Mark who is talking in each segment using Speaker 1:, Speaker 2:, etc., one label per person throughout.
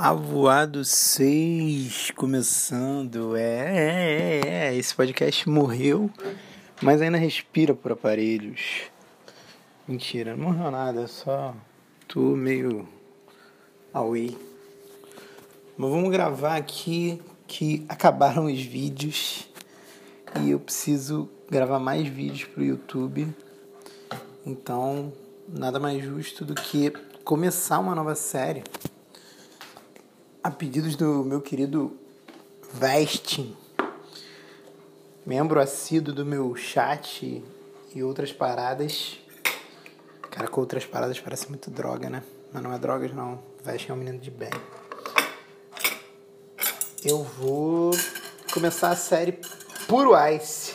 Speaker 1: Avoado 6 começando. É, é, é, é, esse podcast morreu, mas ainda respira por aparelhos. Mentira, não morreu nada, só tô meio away. Mas vamos gravar aqui que acabaram os vídeos e eu preciso gravar mais vídeos pro YouTube. Então, nada mais justo do que começar uma nova série a pedidos do meu querido Vestin, membro assíduo do meu chat e outras paradas. Cara, com outras paradas parece muito droga, né? Mas não é drogas, não. Vestin é um menino de bem. Eu vou começar a série Puro Ice.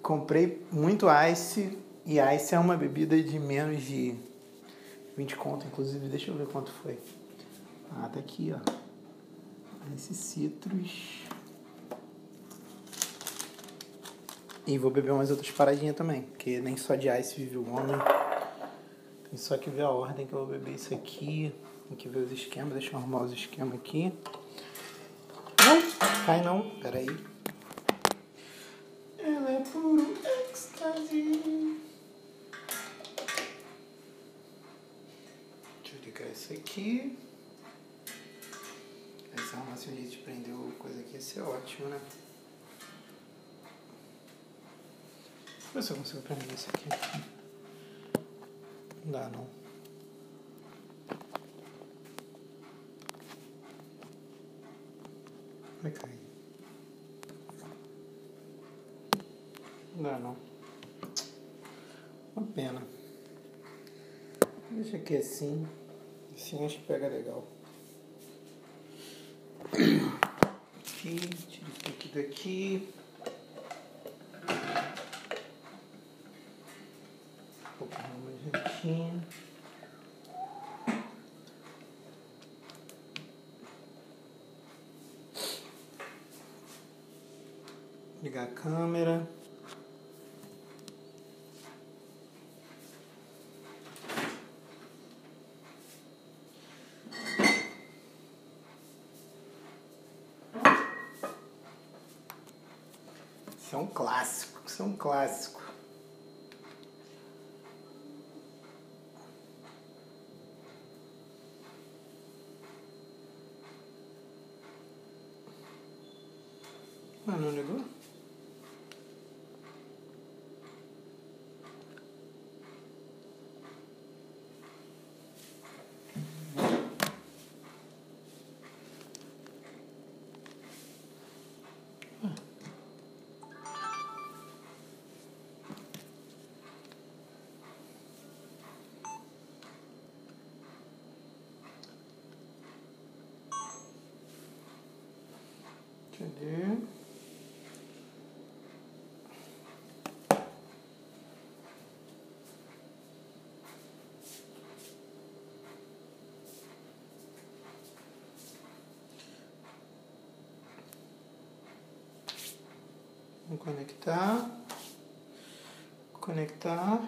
Speaker 1: Comprei muito Ice e Ice é uma bebida de menos de 20 conto, inclusive. Deixa eu ver quanto foi. Ah, tá aqui, ó. Esse citrus. E vou beber umas outras paradinhas também, porque nem só de ice vive o homem. Tem só que ver a ordem que eu vou beber isso aqui. Tem que ver os esquemas, deixa eu arrumar os esquemas aqui. Não, cai não, peraí. Ela é puro êxtase. Deixa eu ligar isso aqui se a gente prendeu coisa aqui, ia ser ótimo, né? Deixa eu ver se eu consigo prender isso aqui. Não dá, não. Vai cair. Não dá, não. Uma pena. Deixa aqui assim. Assim acho que pega legal. Aqui, tira isso aqui daqui. Vou pôr mais aqui. Ligar a câmera. Isso é um clássico, isso é um clássico. Ah, não ligou? Cadê? Vamos conectar. Conectar.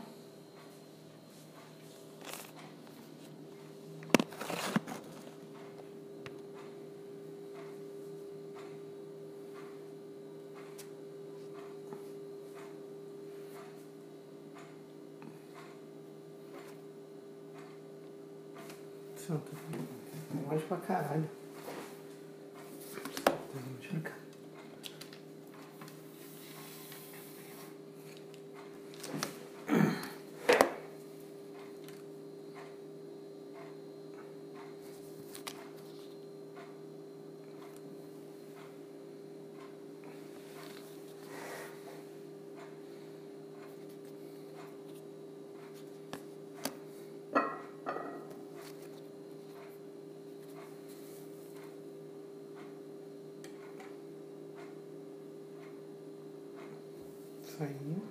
Speaker 1: Santa. Longe pra caralho. Deixa eu cá. Saiu.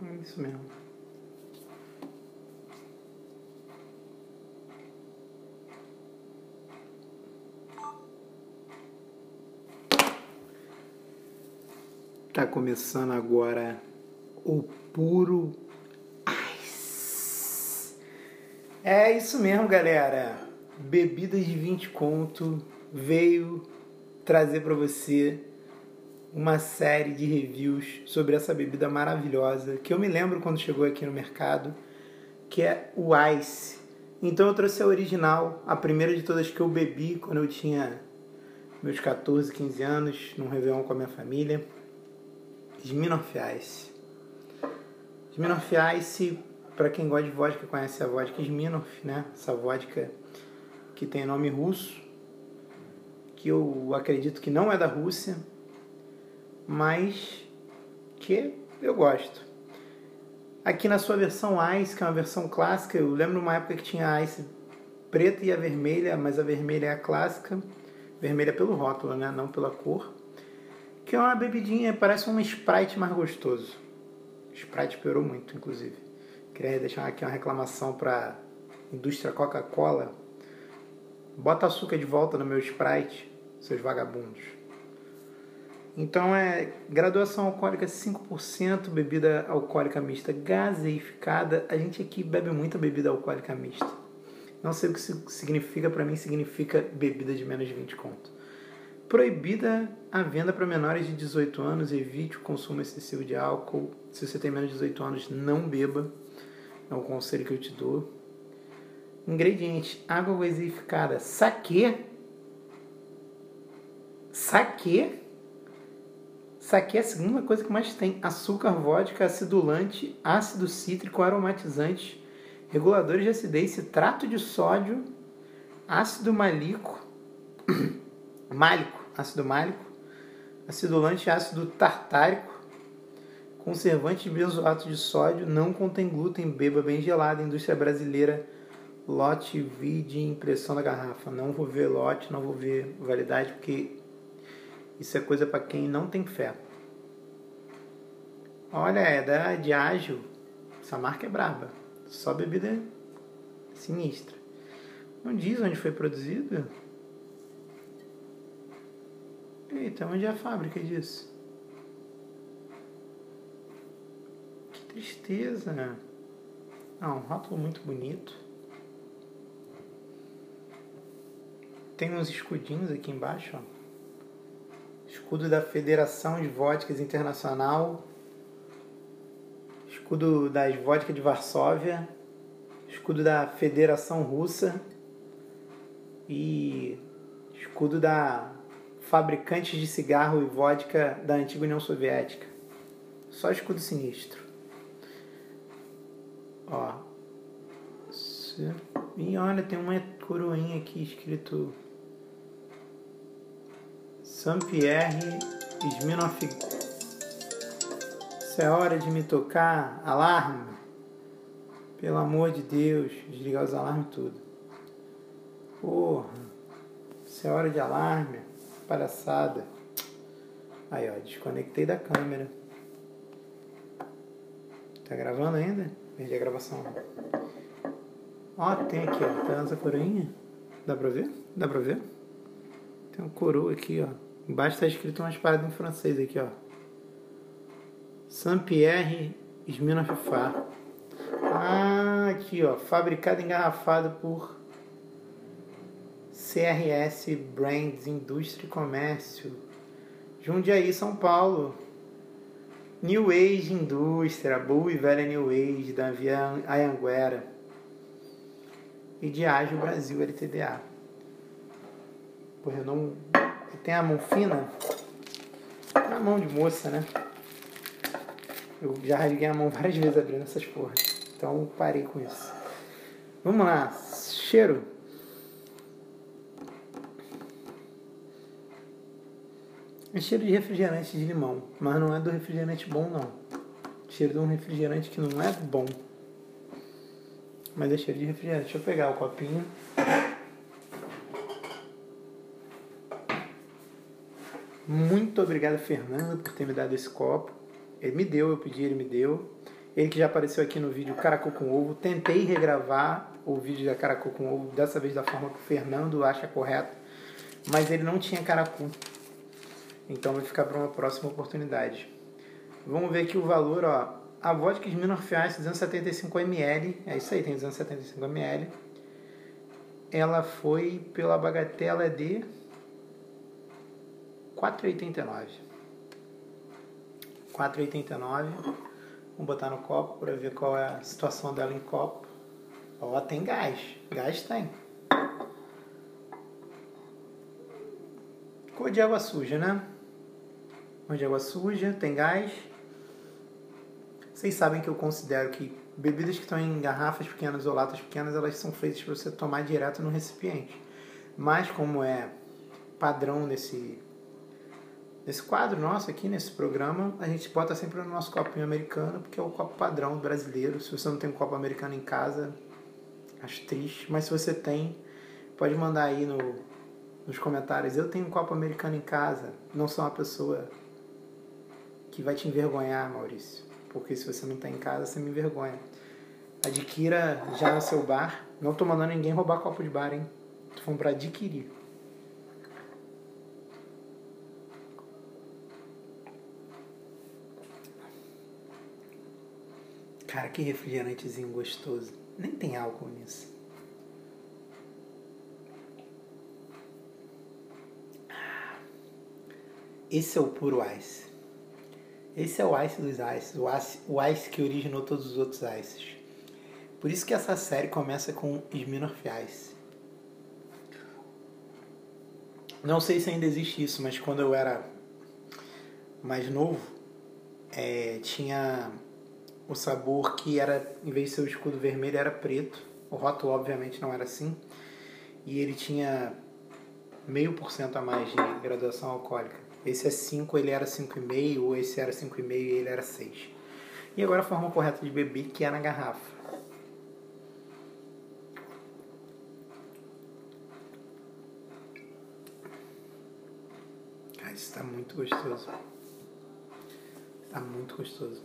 Speaker 1: É isso mesmo. Tá começando agora o puro ice. É isso mesmo, galera. Bebidas de 20 conto veio trazer para você uma série de reviews sobre essa bebida maravilhosa que eu me lembro quando chegou aqui no mercado, que é o Ice. Então eu trouxe a original, a primeira de todas que eu bebi quando eu tinha meus 14, 15 anos, num Réveillon com a minha família. Smirnoff Ice. Smirnoff Ice, para quem gosta de vodka, conhece a vodka Smirnoff, né? Essa vodka que tem nome russo, que eu acredito que não é da Rússia, mas que eu gosto. Aqui na sua versão Ice, que é uma versão clássica, eu lembro uma época que tinha Ice preta e a vermelha, mas a vermelha é a clássica, vermelha pelo rótulo, né? não pela cor que é uma bebidinha, parece um Sprite mais gostoso. Sprite piorou muito, inclusive. Queria deixar aqui uma reclamação para indústria Coca-Cola. Bota açúcar de volta no meu Sprite, seus vagabundos. Então é graduação alcoólica 5%, bebida alcoólica mista gaseificada. A gente aqui bebe muita bebida alcoólica mista. Não sei o que isso significa, para mim significa bebida de menos de 20 conto. Proibida a venda para menores de 18 anos, evite o consumo excessivo de álcool. Se você tem menos de 18 anos, não beba. É o conselho que eu te dou. Ingredientes: água gaseificada, saquê. Saquê? Saquê é a segunda coisa que mais tem: açúcar, vodka, acidulante, ácido cítrico, aromatizante, reguladores de acidez, citrato de sódio, ácido malíco. málico, ácido málico, acidulante ácido tartárico, conservante de benzoato de sódio, não contém glúten, beba bem gelada, indústria brasileira, lote, vide impressão da garrafa. Não vou ver lote, não vou ver validade, porque isso é coisa para quem não tem fé. Olha, é da Diageo. Essa marca é braba. Só bebida sinistra. Não diz onde foi produzida. Eita, onde é a fábrica disso? Tristeza. Ah, um rótulo muito bonito. Tem uns escudinhos aqui embaixo, ó. Escudo da Federação de Vodkas Internacional. Escudo das Vodkas de Varsóvia. Escudo da Federação Russa. E escudo da fabricantes de cigarro e vodka da antiga União Soviética. Só escudo sinistro. Ó. E olha, tem uma coroinha aqui escrito Saint-Pierre Smirnoff. Isso é hora de me tocar. Alarme. Pelo amor de Deus. Desligar os alarmes tudo. Porra. Isso é hora de alarme. Palhaçada. Aí, ó, desconectei da câmera. Tá gravando ainda? Perdi a gravação. Ó, tem aqui, ó. Tá essa coroinha? Dá pra ver? Dá pra ver? Tem um coroa aqui, ó. Embaixo tá escrito umas paradas em francês aqui, ó. Saint-Pierre Smirnoff Far. Ah, aqui, ó. Fabricado e engarrafado por CRS Brands Indústria e Comércio, Jundiaí, São Paulo. New Age Indústria, boa e velha New Age da Via Ayanguera. E Diageo Brasil LTDA. Porra, eu não. Tem a mão fina? A mão de moça, né? Eu já rasguei a mão várias vezes abrindo essas porras. Então parei com isso. Vamos lá. Cheiro. É cheiro de refrigerante de limão, mas não é do refrigerante bom não. Cheiro de um refrigerante que não é bom. Mas é cheiro de refrigerante. Deixa eu pegar o copinho. Muito obrigado, Fernando, por ter me dado esse copo. Ele me deu, eu pedi, ele me deu. Ele que já apareceu aqui no vídeo Caracol com Ovo. Tentei regravar o vídeo da Caracol com Ovo, dessa vez da forma que o Fernando acha correta. Mas ele não tinha caracol. Então vai ficar para uma próxima oportunidade. Vamos ver aqui o valor, ó. A vodka Smirnoff Ice 275ml, é isso aí, tem 275ml. Ela foi pela bagatela de 4,89. 4,89. Vamos botar no copo para ver qual é a situação dela em copo. Ó, tem gás. Gás tem. Cor de água suja, né? Cor de água suja, tem gás. Vocês sabem que eu considero que bebidas que estão em garrafas pequenas ou latas pequenas, elas são feitas para você tomar direto no recipiente. Mas como é padrão nesse nesse quadro nosso aqui, nesse programa, a gente bota sempre no nosso copinho americano, porque é o copo padrão brasileiro. Se você não tem um copo americano em casa, acho triste. Mas se você tem, pode mandar aí no, nos comentários. Eu tenho um copo americano em casa. Não sou uma pessoa que vai te envergonhar, Maurício. Porque se você não tem em casa, você me envergonha. Adquira já no seu bar. Não tô mandando ninguém roubar copo de bar, hein? Tô falando pra adquirir. Cara, que refrigerantezinho gostoso. Nem tem álcool nisso. Esse é o puro ice. Esse é o ice dos ices, o ice, o ice que originou todos os outros ices. Por isso que essa série começa com Smirnoff Ice. Não sei se ainda existe isso, mas quando eu era mais novo, é, tinha o sabor que era, em vez de ser o escudo vermelho, era preto. O rótulo, obviamente, não era assim. E ele tinha meio por cento a mais de graduação alcoólica. Esse é 5, ele era 5,5, ou esse era 5,5 e ele era 6. E agora a forma correta de beber, que é na garrafa. Ah, isso está muito gostoso. Está muito gostoso.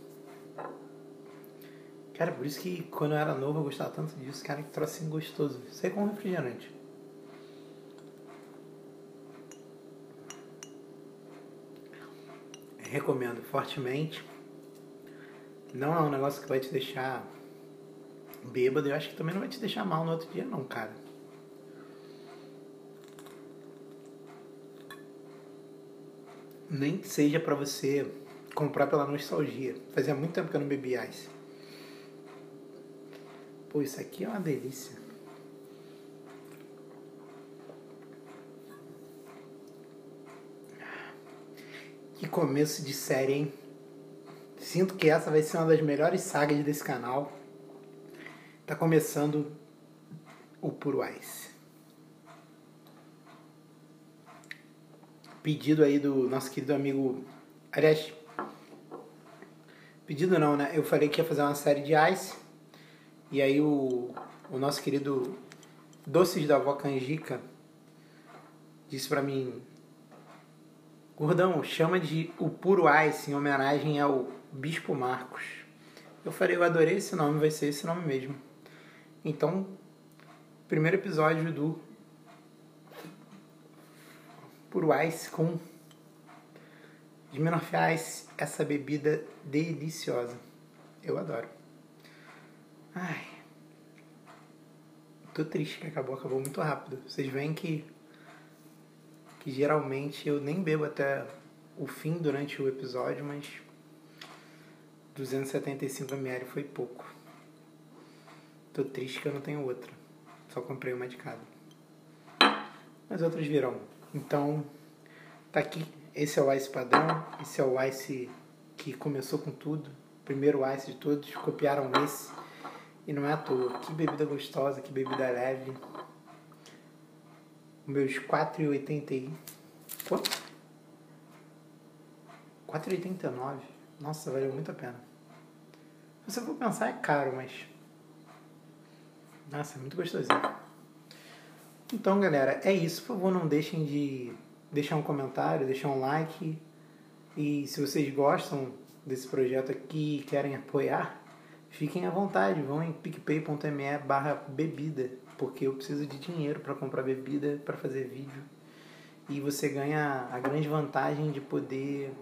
Speaker 1: Cara, por isso que quando eu era novo eu gostava tanto disso, cara, que trocinho gostoso. Isso é como refrigerante. Recomendo fortemente. Não é um negócio que vai te deixar bêbado. Eu acho que também não vai te deixar mal no outro dia, não, cara. Nem que seja para você comprar pela nostalgia. Fazia muito tempo que eu não bebia ice. Pô, isso aqui é uma delícia. Que começo de série, hein? Sinto que essa vai ser uma das melhores sagas desse canal. Tá começando o Puro Ice. Pedido aí do nosso querido amigo. Aliás, pedido não, né? Eu falei que ia fazer uma série de Ice. E aí o, o nosso querido Doces da Avó Canjica disse para mim, Gordão, chama de o Puro Ice em homenagem ao Bispo Marcos. Eu falei, eu adorei esse nome, vai ser esse nome mesmo. Então, primeiro episódio do Puro Ice com Smirnoff Ice, essa bebida deliciosa. Eu adoro. Ai. Tô triste que acabou, acabou muito rápido. Vocês veem que que geralmente eu nem bebo até o fim durante o episódio, mas 275 ml foi pouco. Tô triste que eu não tenho outra. Só comprei uma de cada. Mas outras virão. Então, tá aqui. Esse é o Ice padrão. Esse é o Ice que começou com tudo. Primeiro Ice de todos. Copiaram esse. E não é à toa. Que bebida gostosa, que bebida leve. Meus 4,80 Quanto? 4,89. Nossa, valeu muito a pena. Se você for pensar, é caro, mas. Nossa, é muito gostosinho. Então, galera, é isso. Por favor, não deixem de deixar um comentário, deixar um like. E se vocês gostam desse projeto aqui e querem apoiar, fiquem à vontade, vão em picpay.me barra bebida, porque eu preciso de dinheiro para comprar bebida, para fazer vídeo. E você ganha a grande vantagem de poder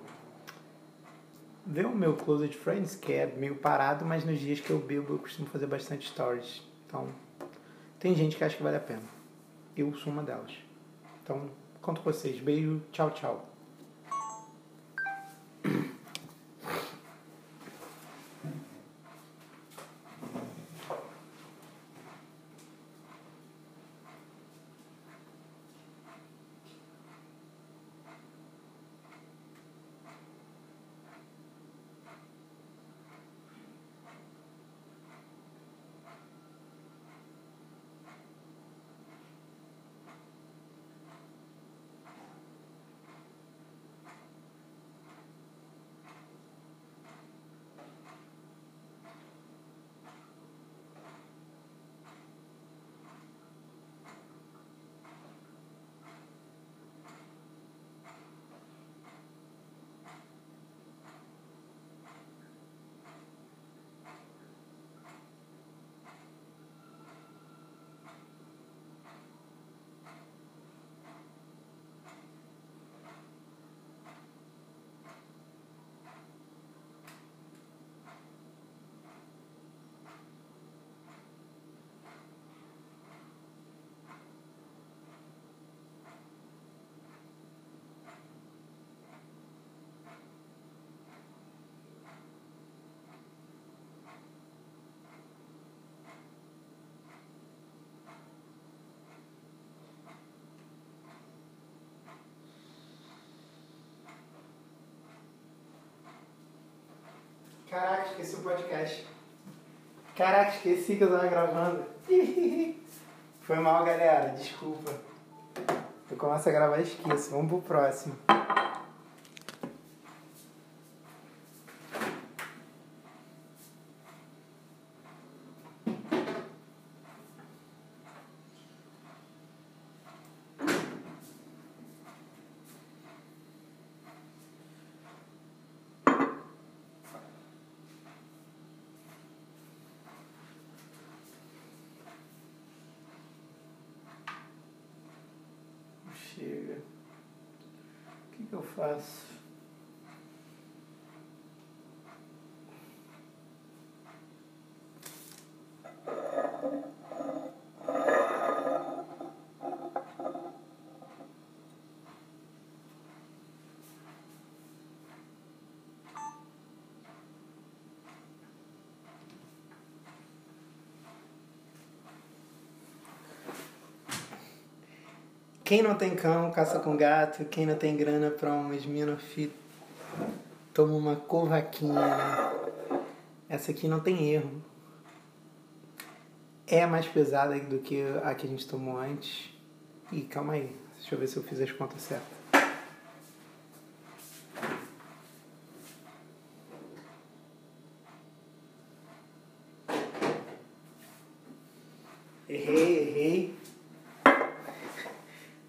Speaker 1: ver o meu Closet Friends, que é meio parado, mas nos dias que eu bebo eu costumo fazer bastante stories. Então, tem gente que acha que vale a pena. Eu sou uma delas. Então, conto com vocês. Beijo, tchau, tchau. Caraca, esqueci o podcast. Caraca, esqueci que eu tava gravando. Foi mal, galera. Desculpa. Eu começo a gravar e esqueço. Vamos pro próximo. O Quem não tem cão, caça com gato. Quem não tem grana pra uma esminofi, toma uma covaquinha. Essa aqui não tem erro. É mais pesada do que a que a gente tomou antes. Ih, calma aí. Deixa eu ver se eu fiz as contas certas.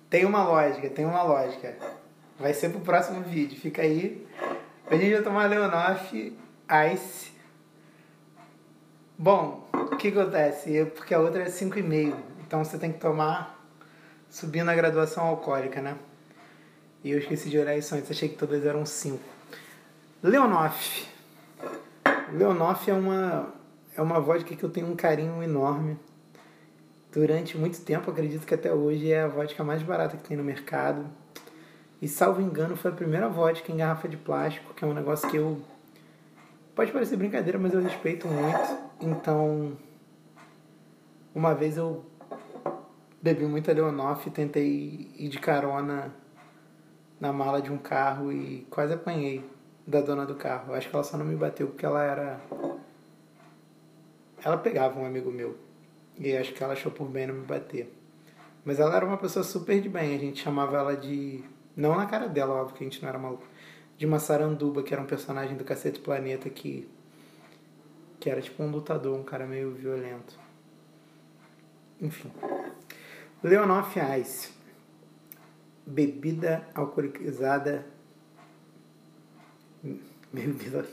Speaker 1: Tem uma lógica, tem uma lógica. Vai ser pro próximo vídeo, fica aí. A gente vai tomar Leonoff Ice. Bom, o que acontece? Porque a outra é 5,5. Então você tem que tomar subindo a graduação alcoólica, né? E eu esqueci de olhar isso antes, achei que todas eram 5. Leonoff. Leonoff é uma, é uma vodka que eu tenho um carinho enorme durante muito tempo, acredito que até hoje é a vodka mais barata que tem no mercado. E salvo engano, foi a primeira vodka em garrafa de plástico, que é um negócio que eu. Pode parecer brincadeira, mas eu respeito muito. Então, uma vez eu bebi muita Leonoff e tentei ir de carona na mala de um carro e quase apanhei da dona do carro. Acho que ela só não me bateu porque ela era. Ela pegava um amigo meu. E acho que ela achou por bem não me bater. Mas ela era uma pessoa super de bem. A gente chamava ela de. Não na cara dela, óbvio que a gente não era maluco. De uma saranduba, que era um personagem do Cacete Planeta que. que era tipo um lutador, um cara meio violento. Enfim. Leonoff Ice. Bebida alcoolizada. Bebida.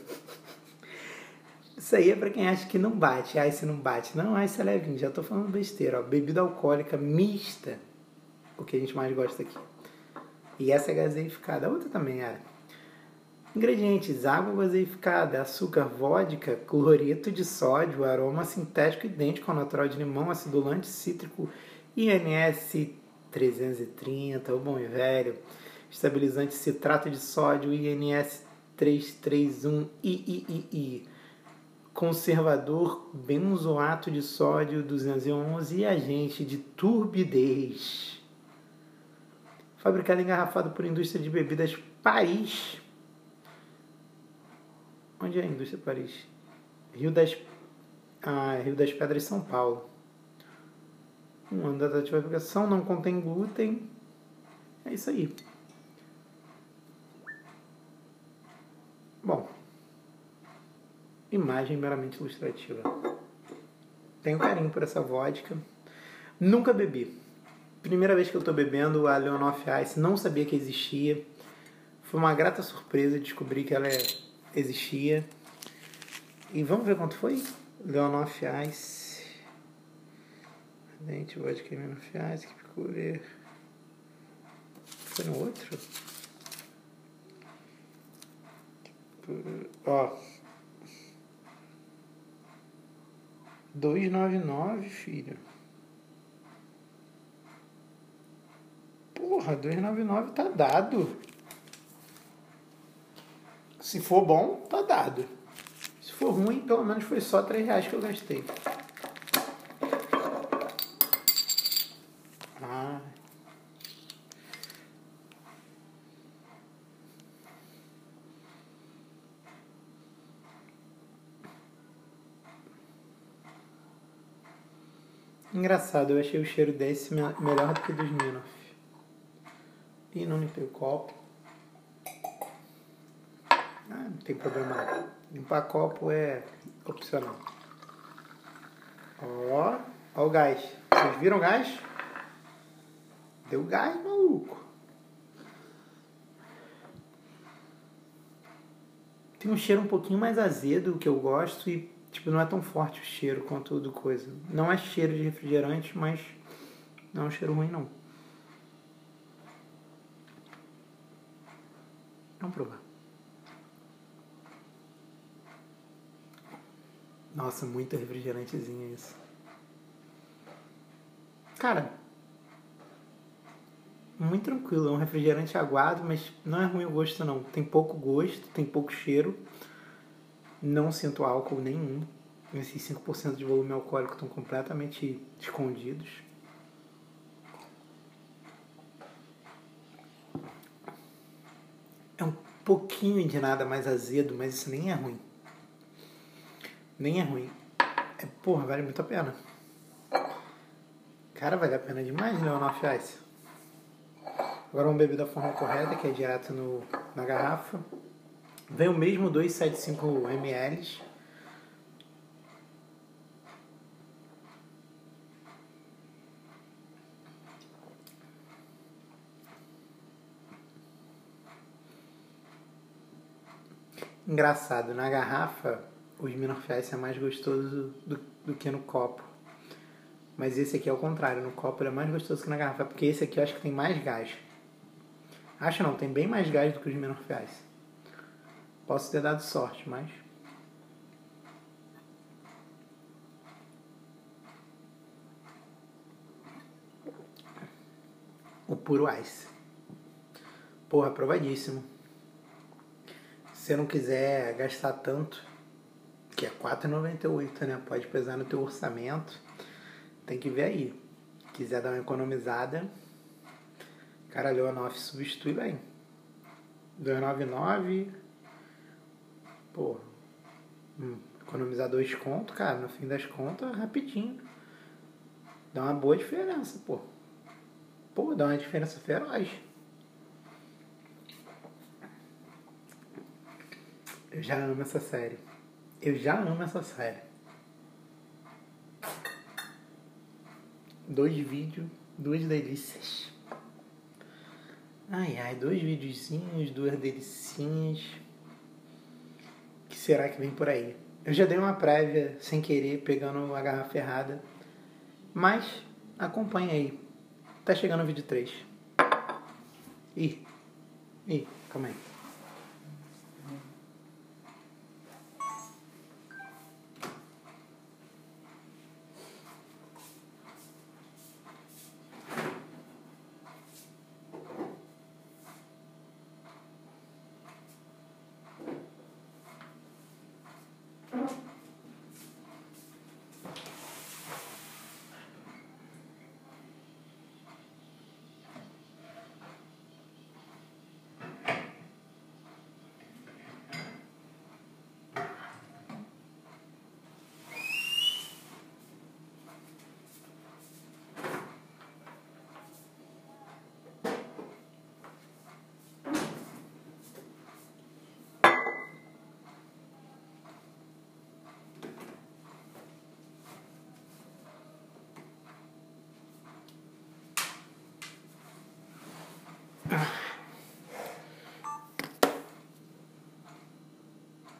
Speaker 1: Isso aí é pra quem acha que não bate. Ah, se não bate. Não, ah, isso é levinho. Já tô falando besteira. Ó. Bebida alcoólica mista. O que a gente mais gosta aqui. E essa é gaseificada. A outra também era. Ingredientes: água gaseificada, açúcar, vodka, cloreto de sódio, aroma sintético idêntico ao natural de limão, acidulante cítrico, INS 330, o bom e velho, estabilizante citrato de sódio, INS 331 III, conservador benzoato de sódio 211 e agente de turbidez. Fabricado e engarrafado por indústria de bebidas Paris Onde é a indústria Paris? Rio das, ah, Rio das Pedras, São Paulo. Um ano da data de fabricação, não contém glúten. É isso aí. Bom, imagem meramente ilustrativa. Tenho carinho por essa vodka. Nunca bebi. Primeira vez que eu estou bebendo a Leonoff Ice, não sabia que existia. Foi uma grata surpresa descobrir que ela é existia. E vamos ver quanto foi? Leonoff Ice. Dente, vodka Leonoff Ice, que procure. Foi no outro? Ó. 299, filho. Porra, 299 tá dado. Se for bom, tá dado. Se for ruim, pelo menos foi só 3 reais que eu gastei. Engraçado, eu achei o cheiro desse melhor do que dos Minoff. E não limpei o copo não tem problema. Limpar copo é opcional. Ó, ó o gás. Vocês viram o gás? Deu gás, maluco. Tem um cheiro um pouquinho mais azedo que eu gosto e tipo não é tão forte o cheiro quanto do coisa. Não é cheiro de refrigerante, mas não é um cheiro ruim não. Vamos provar. Nossa, muito refrigerantezinho isso. Cara, muito tranquilo. É um refrigerante aguado, mas não é ruim o gosto não. Tem pouco gosto, tem pouco cheiro. Não sinto álcool nenhum. Esses 5% de volume alcoólico estão completamente escondidos. É um pouquinho de nada mais azedo, mas isso nem é ruim nem é ruim. É, porra, vale muito a pena. Cara, vale a pena demais Leonoff Ice. Agora vamos beber da forma correta, que é direto no, na garrafa. Vem o mesmo 275 ml. Engraçado, na garrafa o Smirnoff Ice é mais gostoso do, do que no copo. Mas esse aqui é o contrário, no copo ele é mais gostoso que na garrafa, porque esse aqui eu acho que tem mais gás. Acho não, tem bem mais gás do que o Smirnoff Ice. Posso ter dado sorte, mas... O puro ice. Porra, aprovadíssimo. Se você não quiser gastar tanto, que é 4,98, né? Pode pesar no teu orçamento. Tem que ver aí. Quiser dar uma economizada, cara, Leonoff substitui bem. 2,99. Pô, hum, economizar dois contos, cara, no fim das contas, rapidinho. Dá uma boa diferença, pô. Pô, dá uma diferença feroz. Eu já amo essa série. Eu já amo essa série. Dois vídeos, duas delícias. Ai ai, dois videozinhos, duas delicinhas. Será que vem por aí? Eu já dei uma prévia sem querer, pegando a garrafa errada. Mas acompanha aí. Tá chegando o vídeo 3. Ih, ih, calma aí.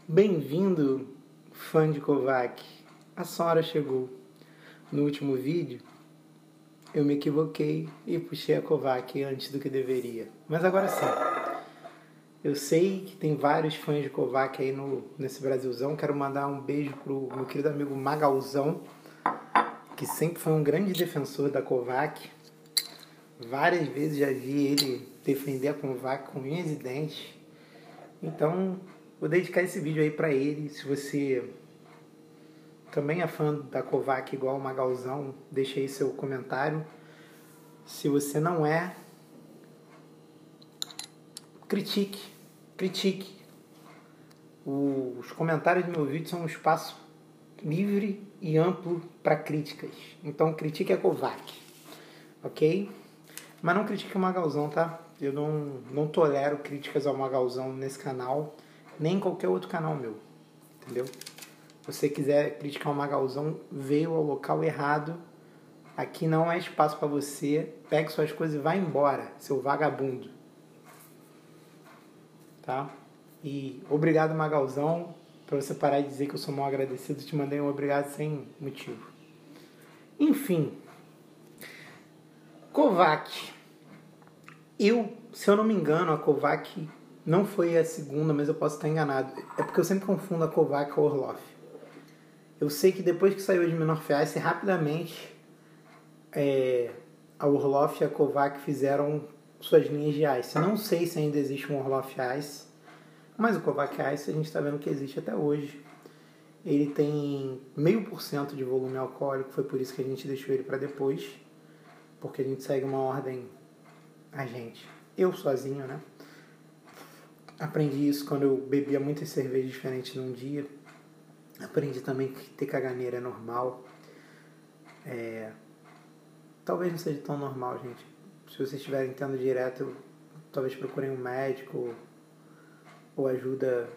Speaker 1: Bem-vindo, fã de Kovac. A Sora chegou. No último vídeo, eu me equivoquei e puxei a Kovac antes do que deveria. Mas agora sim. Eu sei que tem vários fãs de Kovac aí no, nesse Brasilzão. Quero mandar um beijo pro meu querido amigo Magalzão, que sempre foi um grande defensor da Kovac Várias vezes já vi ele defender a Kovac com unhas e dentes. Então, vou dedicar esse vídeo aí para ele. Se você também é fã da Kovac igual o Magalzão, deixa aí seu comentário. Se você não é, critique, critique. Os comentários do meu vídeo são um espaço livre e amplo para críticas. Então critique a Kovac, ok? Mas não critique o Magalzão, tá? Eu não, não tolero críticas ao Magalzão nesse canal, nem em qualquer outro canal meu, entendeu? Se você quiser criticar o Magalzão, veio ao local errado. Aqui não é espaço para você. Pegue suas coisas e vá embora, seu vagabundo. Tá? E obrigado, Magalzão, para você parar de dizer que eu sou mal agradecido. Te mandei um obrigado sem motivo. Enfim. Kovac. Eu, se eu não me engano, a Kovac não foi a segunda, mas eu posso estar enganado. É porque eu sempre confundo a Kovac com a Orloff. Eu sei que depois que saiu de Menor Ice, rapidamente é, a Orloff e a Kovac fizeram suas linhas de Ice. Não sei se ainda existe um Orloff Ice, mas o Kovac Ice a gente está vendo que existe até hoje. Ele tem meio por cento de volume alcoólico, foi por isso que a gente deixou ele para depois, porque a gente segue uma ordem a gente. Eu sozinho, né? Aprendi isso quando eu bebia muitas cervejas diferentes num dia. Aprendi também que ter caganeira é normal. É... Talvez não seja tão normal, gente. Se vocês estiverem tendo direto, talvez procurem um médico ou ajuda.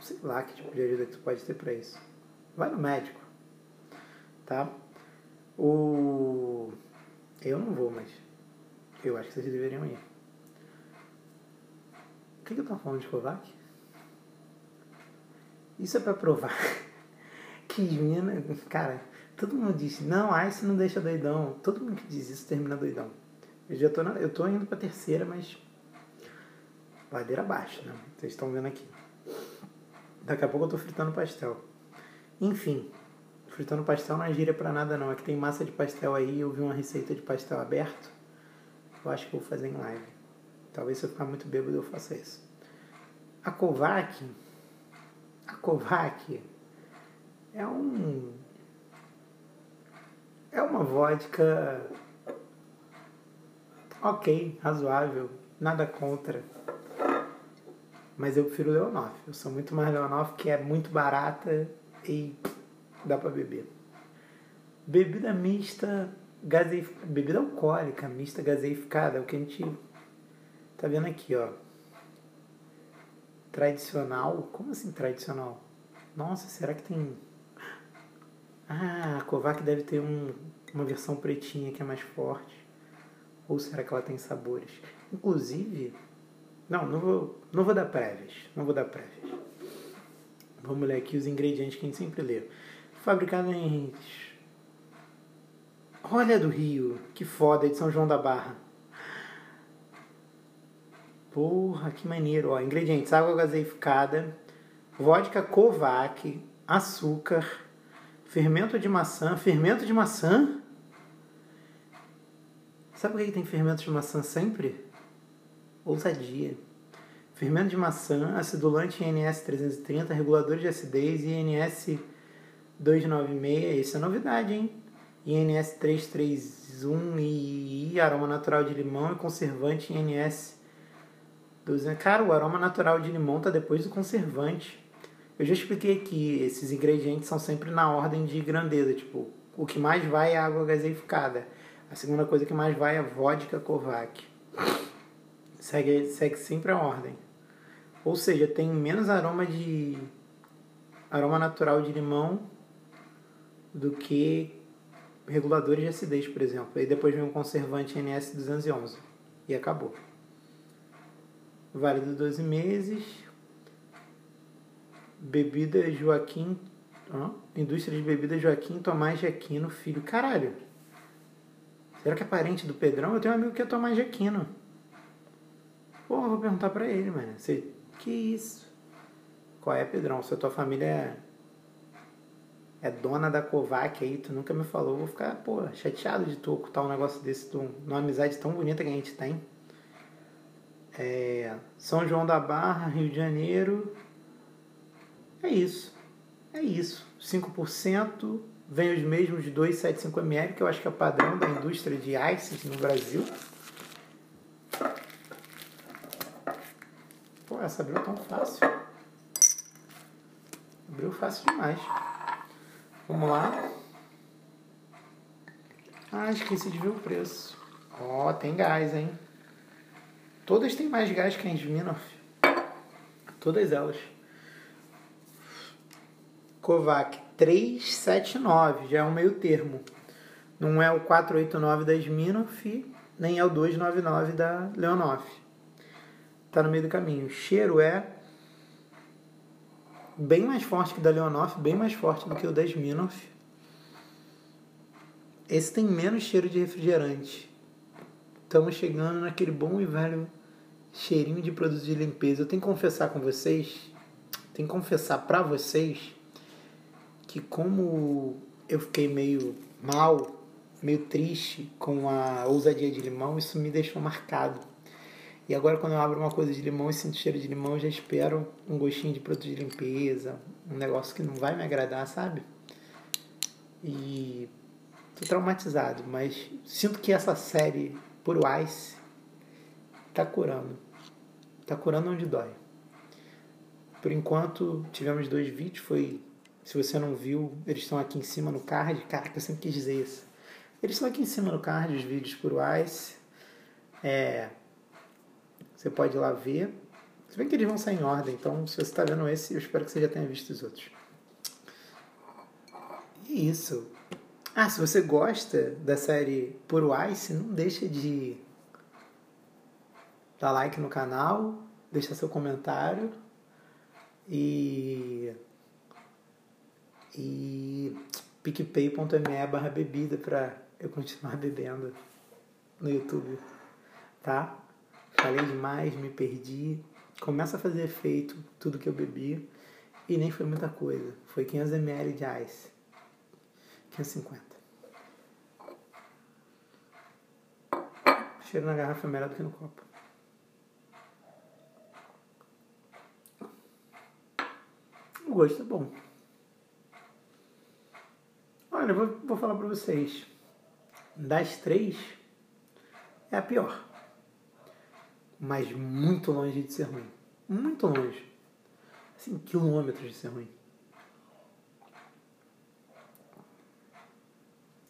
Speaker 1: Sei lá que tipo de ajuda que tu pode ter pra isso. Vai no médico. Tá? O. Eu não vou, mas eu acho que vocês deveriam ir. O que, que eu tô falando de Kovac? Isso é pra provar que mina, cara, todo mundo diz, não, Ice não deixa doidão. Todo mundo que diz isso termina doidão. Eu já tô, na, eu tô indo pra terceira, mas ladeira abaixo, né? Vocês estão vendo aqui. Daqui a pouco eu tô fritando pastel. Enfim, fritando pastel não é gíria pra nada não. É que tem massa de pastel aí, eu vi uma receita de pastel aberto. Eu acho que vou fazer em live. Talvez se eu ficar muito bêbado eu faça isso. A Kovac a Kovac é um. É uma vodka. Ok, razoável, nada contra. Mas eu prefiro Leonoff. Eu sou muito mais Leonoff, que é muito barata e dá pra beber. Bebida mista, gaseif... bebida alcoólica mista gaseificada, é o que a gente tá vendo aqui, ó tradicional. Como assim tradicional? Nossa, será que tem. Ah, a Kovac deve ter um, uma versão pretinha que é mais forte. Ou será que ela tem sabores? Inclusive. Não, não vou, não vou dar prévias. Não vou dar prévias. Vamos ler aqui os ingredientes que a gente sempre lê. Fabricado em. Olha do Rio, que foda, de São João da Barra. Porra, que maneiro. Ó, ingredientes: água gaseificada, vodka Kovac, açúcar, fermento de maçã. Fermento de maçã? Sabe por que tem fermento de maçã sempre? Ousadia. Fermento de maçã, acidulante INS 330, regulador de acidez INS 296. Isso é novidade, hein? INS 331 e aroma natural de limão e conservante INS Cara, o aroma natural de limão tá depois do conservante. Eu já expliquei que esses ingredientes são sempre na ordem de grandeza. Tipo, o que mais vai é água gaseificada. A segunda coisa que mais vai é vodka Kovac. Segue, segue sempre a ordem. Ou seja, tem menos aroma de aroma natural de limão do que reguladores de acidez, por exemplo. Aí depois vem um conservante NS211 e acabou válido 12 meses. Bebida Joaquim. Ó, indústria de bebidas Joaquim Tomás de Aquino Filho. Caralho. Será que é parente do Pedrão? Eu tenho um amigo que é Tomás de Aquino. Porra, vou perguntar pra ele, mano. Você, que isso? Qual é, Pedrão? Se a tua família é, é dona da Kovac aí, tu nunca me falou, vou ficar, pô, chateado de tu ocultar um negócio desse, tu, numa amizade tão bonita que a gente tem. É, São João da Barra, Rio de Janeiro. É isso. É isso. 5%. Vem os mesmos de 275ml, que eu acho que é padrão da indústria de ices no Brasil. Pô, essa abriu tão fácil. Abriu fácil demais. Vamos lá. Ah, esqueci de ver o preço. Ó, oh, tem gás, hein? Todas têm mais gás que a Smirnoff. Todas elas. Kovac 379, já é um meio termo. Não é o 489 da Smirnoff, nem é o 299 da Leonoff. Tá no meio do caminho. O cheiro é bem mais forte que o da Leonoff, bem mais forte do que o da Smirnoff. Esse tem menos cheiro de refrigerante estamos chegando naquele bom e velho cheirinho de produto de limpeza. Eu tenho que confessar com vocês, tenho que confessar para vocês que como eu fiquei meio mal, meio triste com a ousadia de limão, isso me deixou marcado. E agora quando eu abro uma coisa de limão e sinto cheiro de limão, eu já espero um gostinho de produto de limpeza, um negócio que não vai me agradar, sabe? E tô traumatizado, mas sinto que essa série por Ice está curando. Está curando onde dói. Por enquanto, tivemos dois vídeos. Foi, se você não viu, eles estão aqui em cima no card. Cara, eu sempre quis dizer isso. Eles estão aqui em cima no card, os vídeos por Ice. É, você pode ir lá ver. Se bem que eles vão sair em ordem, então se você está vendo esse, eu espero que você já tenha visto os outros. E isso. Ah, se você gosta da série Puro Ice, não deixa de dar like no canal, deixar seu comentário e e picpay.me barra bebida para eu continuar bebendo no YouTube, tá? Falei demais, me perdi. Começa a fazer efeito tudo que eu bebi e nem foi muita coisa. Foi 500ml de ice. 550. Cheiro na garrafa é melhor do que no copo. O gosto é bom. Olha, eu vou, vou falar pra vocês. Das três, é a pior. Mas muito longe de ser ruim. Muito longe. Assim, quilômetros de ser ruim.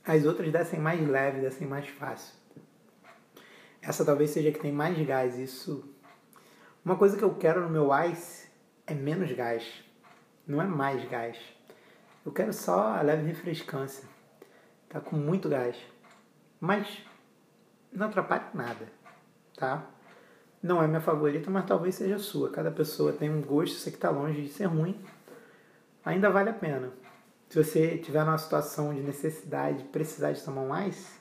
Speaker 1: As outras descem mais leve, descem mais fácil. Essa talvez seja que tem mais gás. Isso. Uma coisa que eu quero no meu ice é menos gás. Não é mais gás. Eu quero só a leve refrescância. Tá com muito gás. Mas não atrapalha nada, tá? Não é minha favorita, mas talvez seja sua. Cada pessoa tem um gosto, isso aqui tá longe de ser ruim. Ainda vale a pena. Se você tiver numa situação de necessidade, precisar de tomar ice,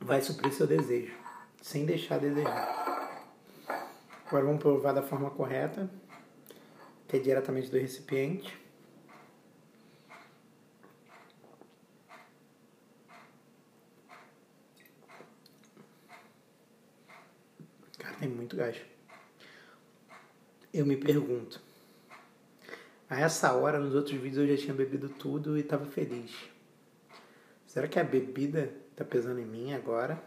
Speaker 1: vai suprir seu desejo, sem deixar desejar. Agora vamos provar da forma correta, que é diretamente do recipiente. Tem muito gás. Eu me pergunto, a essa hora, nos outros vídeos, eu já tinha bebido tudo e estava feliz. Será que a bebida está pesando em mim agora?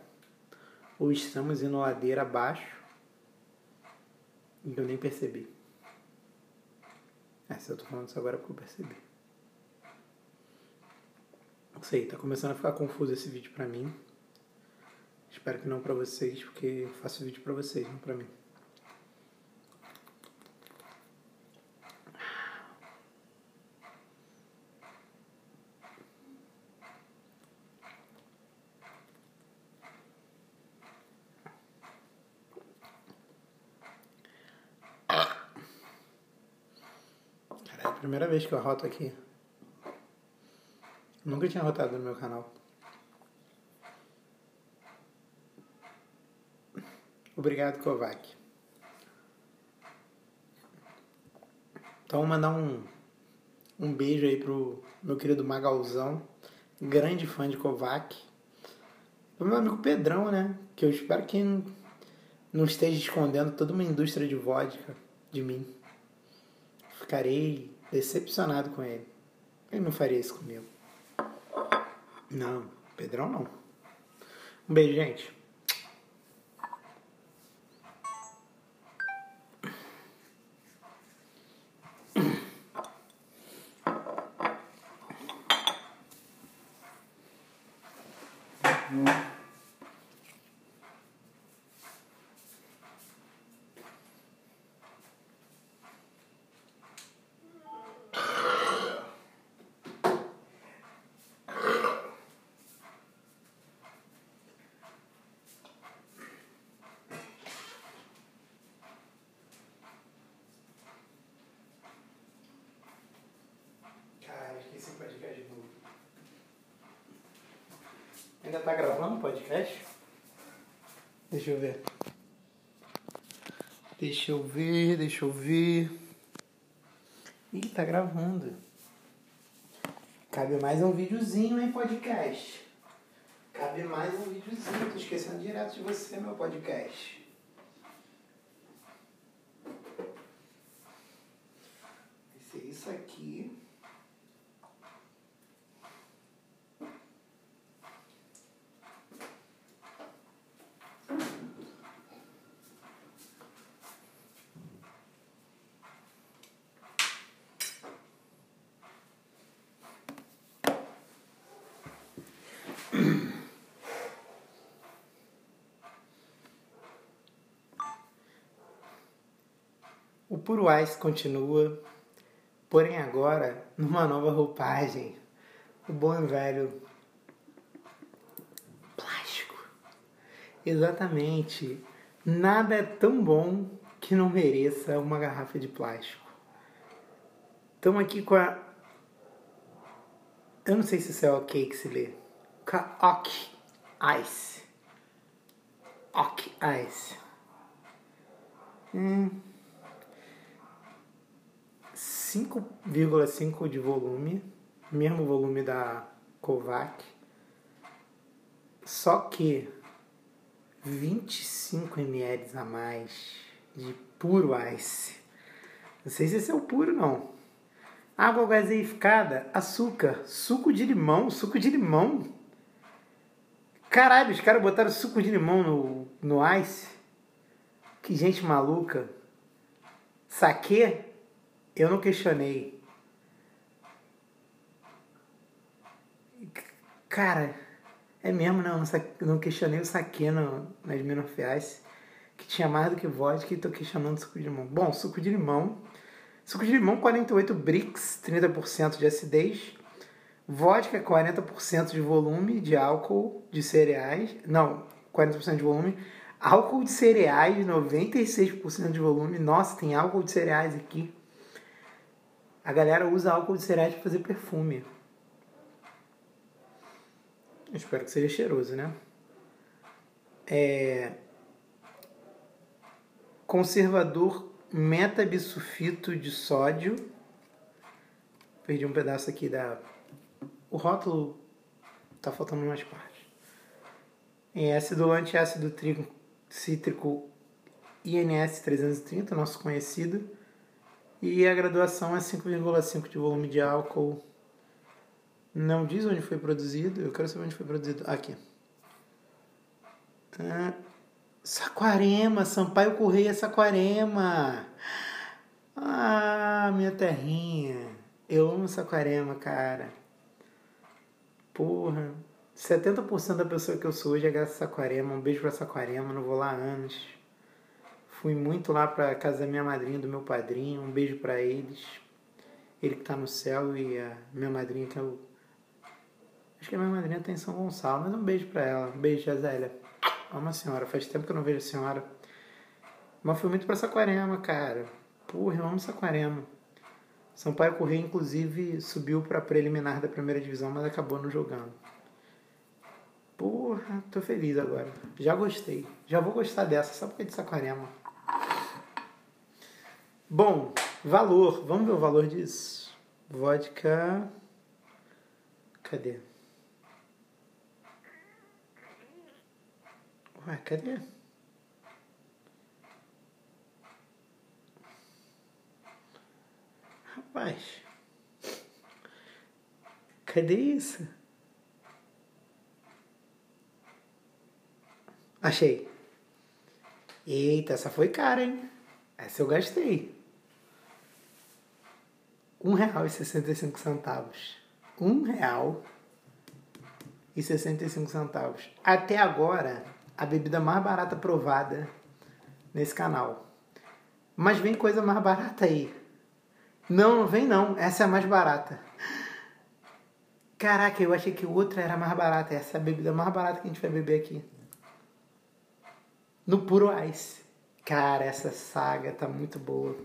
Speaker 1: Ou estamos indo ladeira abaixo e eu nem percebi? É, se eu tô falando isso agora é porque eu percebi. Não sei, tá começando a ficar confuso esse vídeo pra mim. Espero que não para vocês, porque faço vídeo para vocês, não para mim. cara é a primeira vez que eu roto aqui. Nunca tinha rotado no meu canal. Obrigado, Kovac. Então, mandar um, um beijo aí pro meu querido Magalzão, grande fã de Kovac. Pro meu amigo Pedrão, né? Que eu espero que não esteja escondendo toda uma indústria de vodka de mim. Ficarei decepcionado com ele. Ele não faria isso comigo. Não, Pedrão não. Um beijo, gente. Ainda tá gravando o podcast? Deixa eu ver. Deixa eu ver, deixa eu ver. Ih, tá gravando. Cabe mais um videozinho, hein, podcast. Cabe mais um videozinho. Tô esquecendo direto de você, meu podcast. Vai ser isso aqui. O Puro Ice continua, porém agora numa nova roupagem. O bom e velho plástico. Exatamente. Nada é tão bom que não mereça uma garrafa de plástico. Estamos aqui com a. Eu não sei se isso é ok que se lê. Com a Ok Ice. Ok Ice. Hum. 5,5 de volume, mesmo volume da Kovac, só que 25 ml a mais de puro ice. Não sei se esse é o puro não. Água gaseificada, açúcar, suco de limão, suco de limão. Caralho, os caras botaram suco de limão no, no ice. Que gente maluca. Saque eu não questionei. Cara, é mesmo, não. Não questionei o saque no, nas Minofiais, que tinha mais do que vodka e tô questionando suco de limão. Bom, suco de limão. Suco de limão, 48 bricks, 30% de acidez. Vodka, 40% de volume de álcool de cereais. Não, 40% de volume. Álcool de cereais, 96% de volume. Nossa, tem álcool de cereais aqui. A galera usa álcool de cereais para fazer perfume. Eu espero que seja cheiroso, né? É... Conservador metabisulfito de sódio. Perdi um pedaço aqui da. O rótulo tá faltando umas partes. É ácido antiácido cítrico INS 330, nosso conhecido e a graduação é 5,5 de volume de álcool. Não diz onde foi produzido. Eu quero saber onde foi produzido. Aqui. Ah, Saquarema, Sampaio Correia Saquarema. Ah, minha terrinha. Eu amo Saquarema, cara. Porra. 70% da pessoa que eu sou hoje é graças a Saquarema. Um beijo pra Saquarema, não vou lá há anos. Fui muito lá para casa da minha madrinha, do meu padrinho. Um beijo para eles. Ele que está no céu e a minha madrinha que é o. Acho que a minha madrinha está em São Gonçalo, mas um beijo para ela. Um beijo, Zélia. Amo a senhora. Faz tempo que eu não vejo a senhora. Mas fui muito para Saquarema, cara. Porra, eu amo Saquarema. Sampaio Corrêa, inclusive, subiu para preliminar da primeira divisão, mas acabou não jogando. Porra, tô feliz agora. Já gostei. Já vou gostar dessa, só porque é de Saquarema. Bom, valor. Vamos ver o valor disso. Vodka. Cadê? Ué, cadê? Rapaz. Cadê isso? Achei. Eita, essa foi cara, hein? Essa eu gastei. R$1,65. R$1,65. Até agora, a bebida mais barata provada nesse canal. Mas vem coisa mais barata aí. Não, não vem não. Essa é a mais barata. Caraca, eu achei que outra era mais barata. Essa é a bebida mais barata que a gente vai beber aqui. No Puro Ice. Cara, essa saga tá muito boa.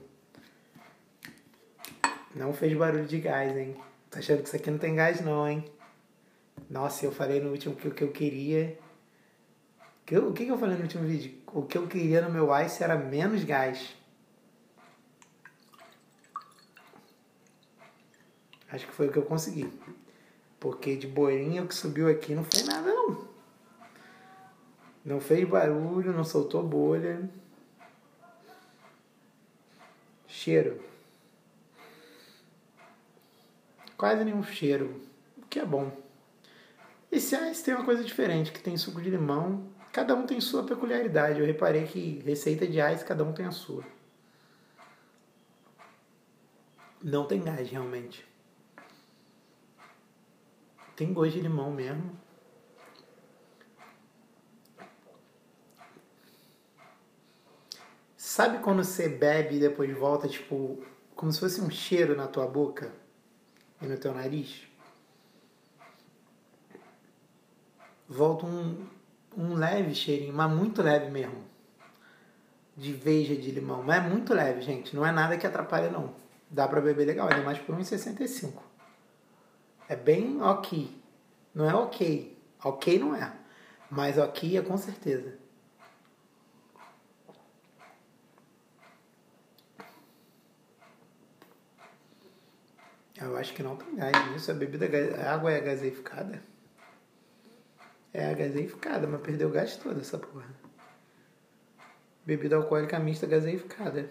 Speaker 1: Não fez barulho de gás, hein? Tá achando que isso aqui não tem gás não, hein? Nossa, eu falei no último que o que eu queria. O que, que eu falei no último vídeo? O que eu queria no meu ice era menos gás. Acho que foi o que eu consegui. Porque de boirinha o que subiu aqui não foi nada não. Não fez barulho, não soltou bolha. Cheiro. Quase nenhum cheiro, o que é bom. Esse ice tem uma coisa diferente, que tem suco de limão. Cada um tem sua peculiaridade. Eu reparei que receita de ice, cada um tem a sua. Não tem gás, realmente. Tem gosto de limão mesmo. Sabe quando você bebe e depois volta, tipo, como se fosse um cheiro na tua boca e no teu nariz? Volta um, um leve cheirinho, mas muito leve mesmo. De veja de limão. Mas é muito leve, gente. Não é nada que atrapalha, não. Dá pra beber legal, ainda mais por 1,65. É bem ok. Não é ok. Ok não é. Mas ok é com certeza. Eu acho que não tem gás nisso. A bebida a água é gaseificada. É gaseificada, mas perdeu o gás todo essa porra. Bebida alcoólica mista gaseificada.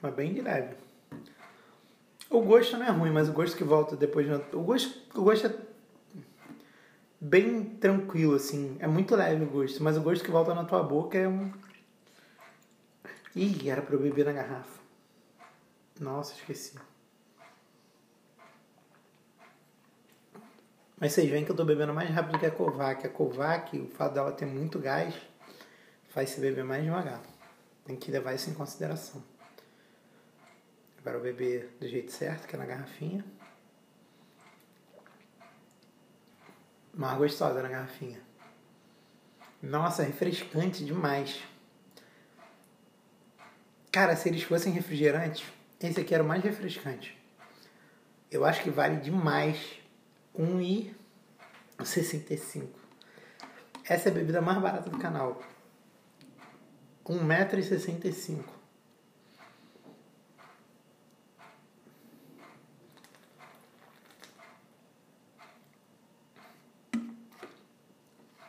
Speaker 1: Mas bem leve. O gosto não é ruim, mas o gosto que volta depois de... O gosto, o gosto é bem tranquilo, assim. É muito leve o gosto, mas o gosto que volta na tua boca é um... Ih, era pra eu beber na garrafa. Nossa, esqueci. Mas vocês veem que eu tô bebendo mais rápido que a Kovac. A Kovac, o fato dela ter muito gás, faz se beber mais devagar. Tem que levar isso em consideração. Agora eu beber do jeito certo, que é na garrafinha. Mais gostosa na garrafinha. Nossa, refrescante demais. Cara, se eles fossem refrigerantes, esse aqui era o mais refrescante. Eu acho que vale demais. 1,65. Essa é a bebida mais barata do canal. 1,65m.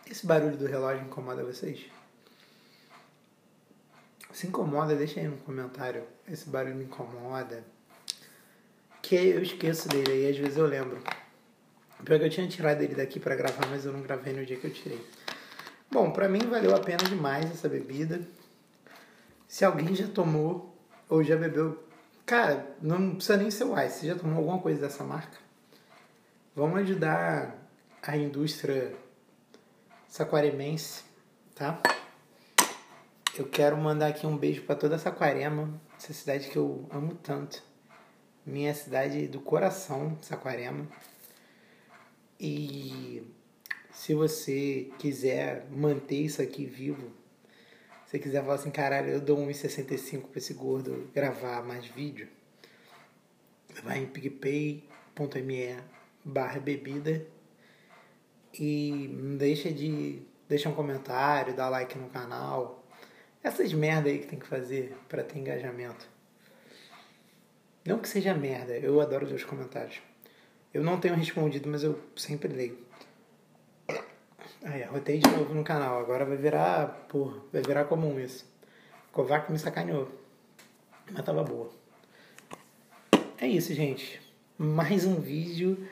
Speaker 1: Esse barulho do relógio incomoda vocês? Se incomoda, deixa aí no comentário. Esse barulho me incomoda. Que eu esqueço dele aí, às vezes eu lembro. Pior que eu tinha tirado ele daqui para gravar, mas eu não gravei no dia que eu tirei. Bom, pra mim valeu a pena demais essa bebida. Se alguém já tomou ou já bebeu, cara, não precisa nem ser o Ice. Você já tomou alguma coisa dessa marca? Vamos ajudar a indústria saquaremense, tá? Eu quero mandar aqui um beijo para toda Saquarema, essa cidade que eu amo tanto. Minha cidade do coração, Saquarema. E se você quiser manter isso aqui vivo, Se você quiser falar assim, caralho, eu dou 1,65 pra esse gordo gravar mais vídeo, vai em pigpay.me barra bebida e deixa de deixar um comentário, dar like no canal. Essas merda aí que tem que fazer para ter engajamento. Não que seja merda, eu adoro ler os comentários. Eu não tenho respondido, mas eu sempre leio. Aí, arrotei de novo no canal. Agora vai virar, porra, vai virar comum isso. Kovac me sacaneou. Mas tava boa. É isso, gente. Mais um vídeo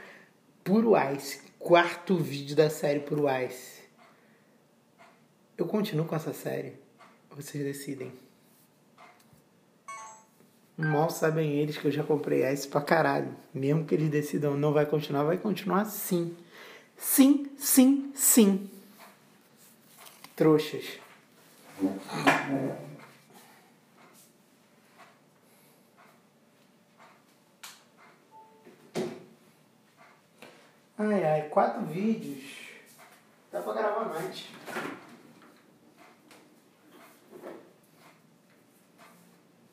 Speaker 1: Puro Ice. Quarto vídeo da série Puro Ice. Eu continuo com essa série. Vocês decidem. Mal sabem eles que eu já comprei Ice pra caralho. Mesmo que eles decidam não vai continuar, vai continuar sim. Sim, sim, sim. Trouxas. Ai, ai, quatro vídeos. Dá pra gravar mais.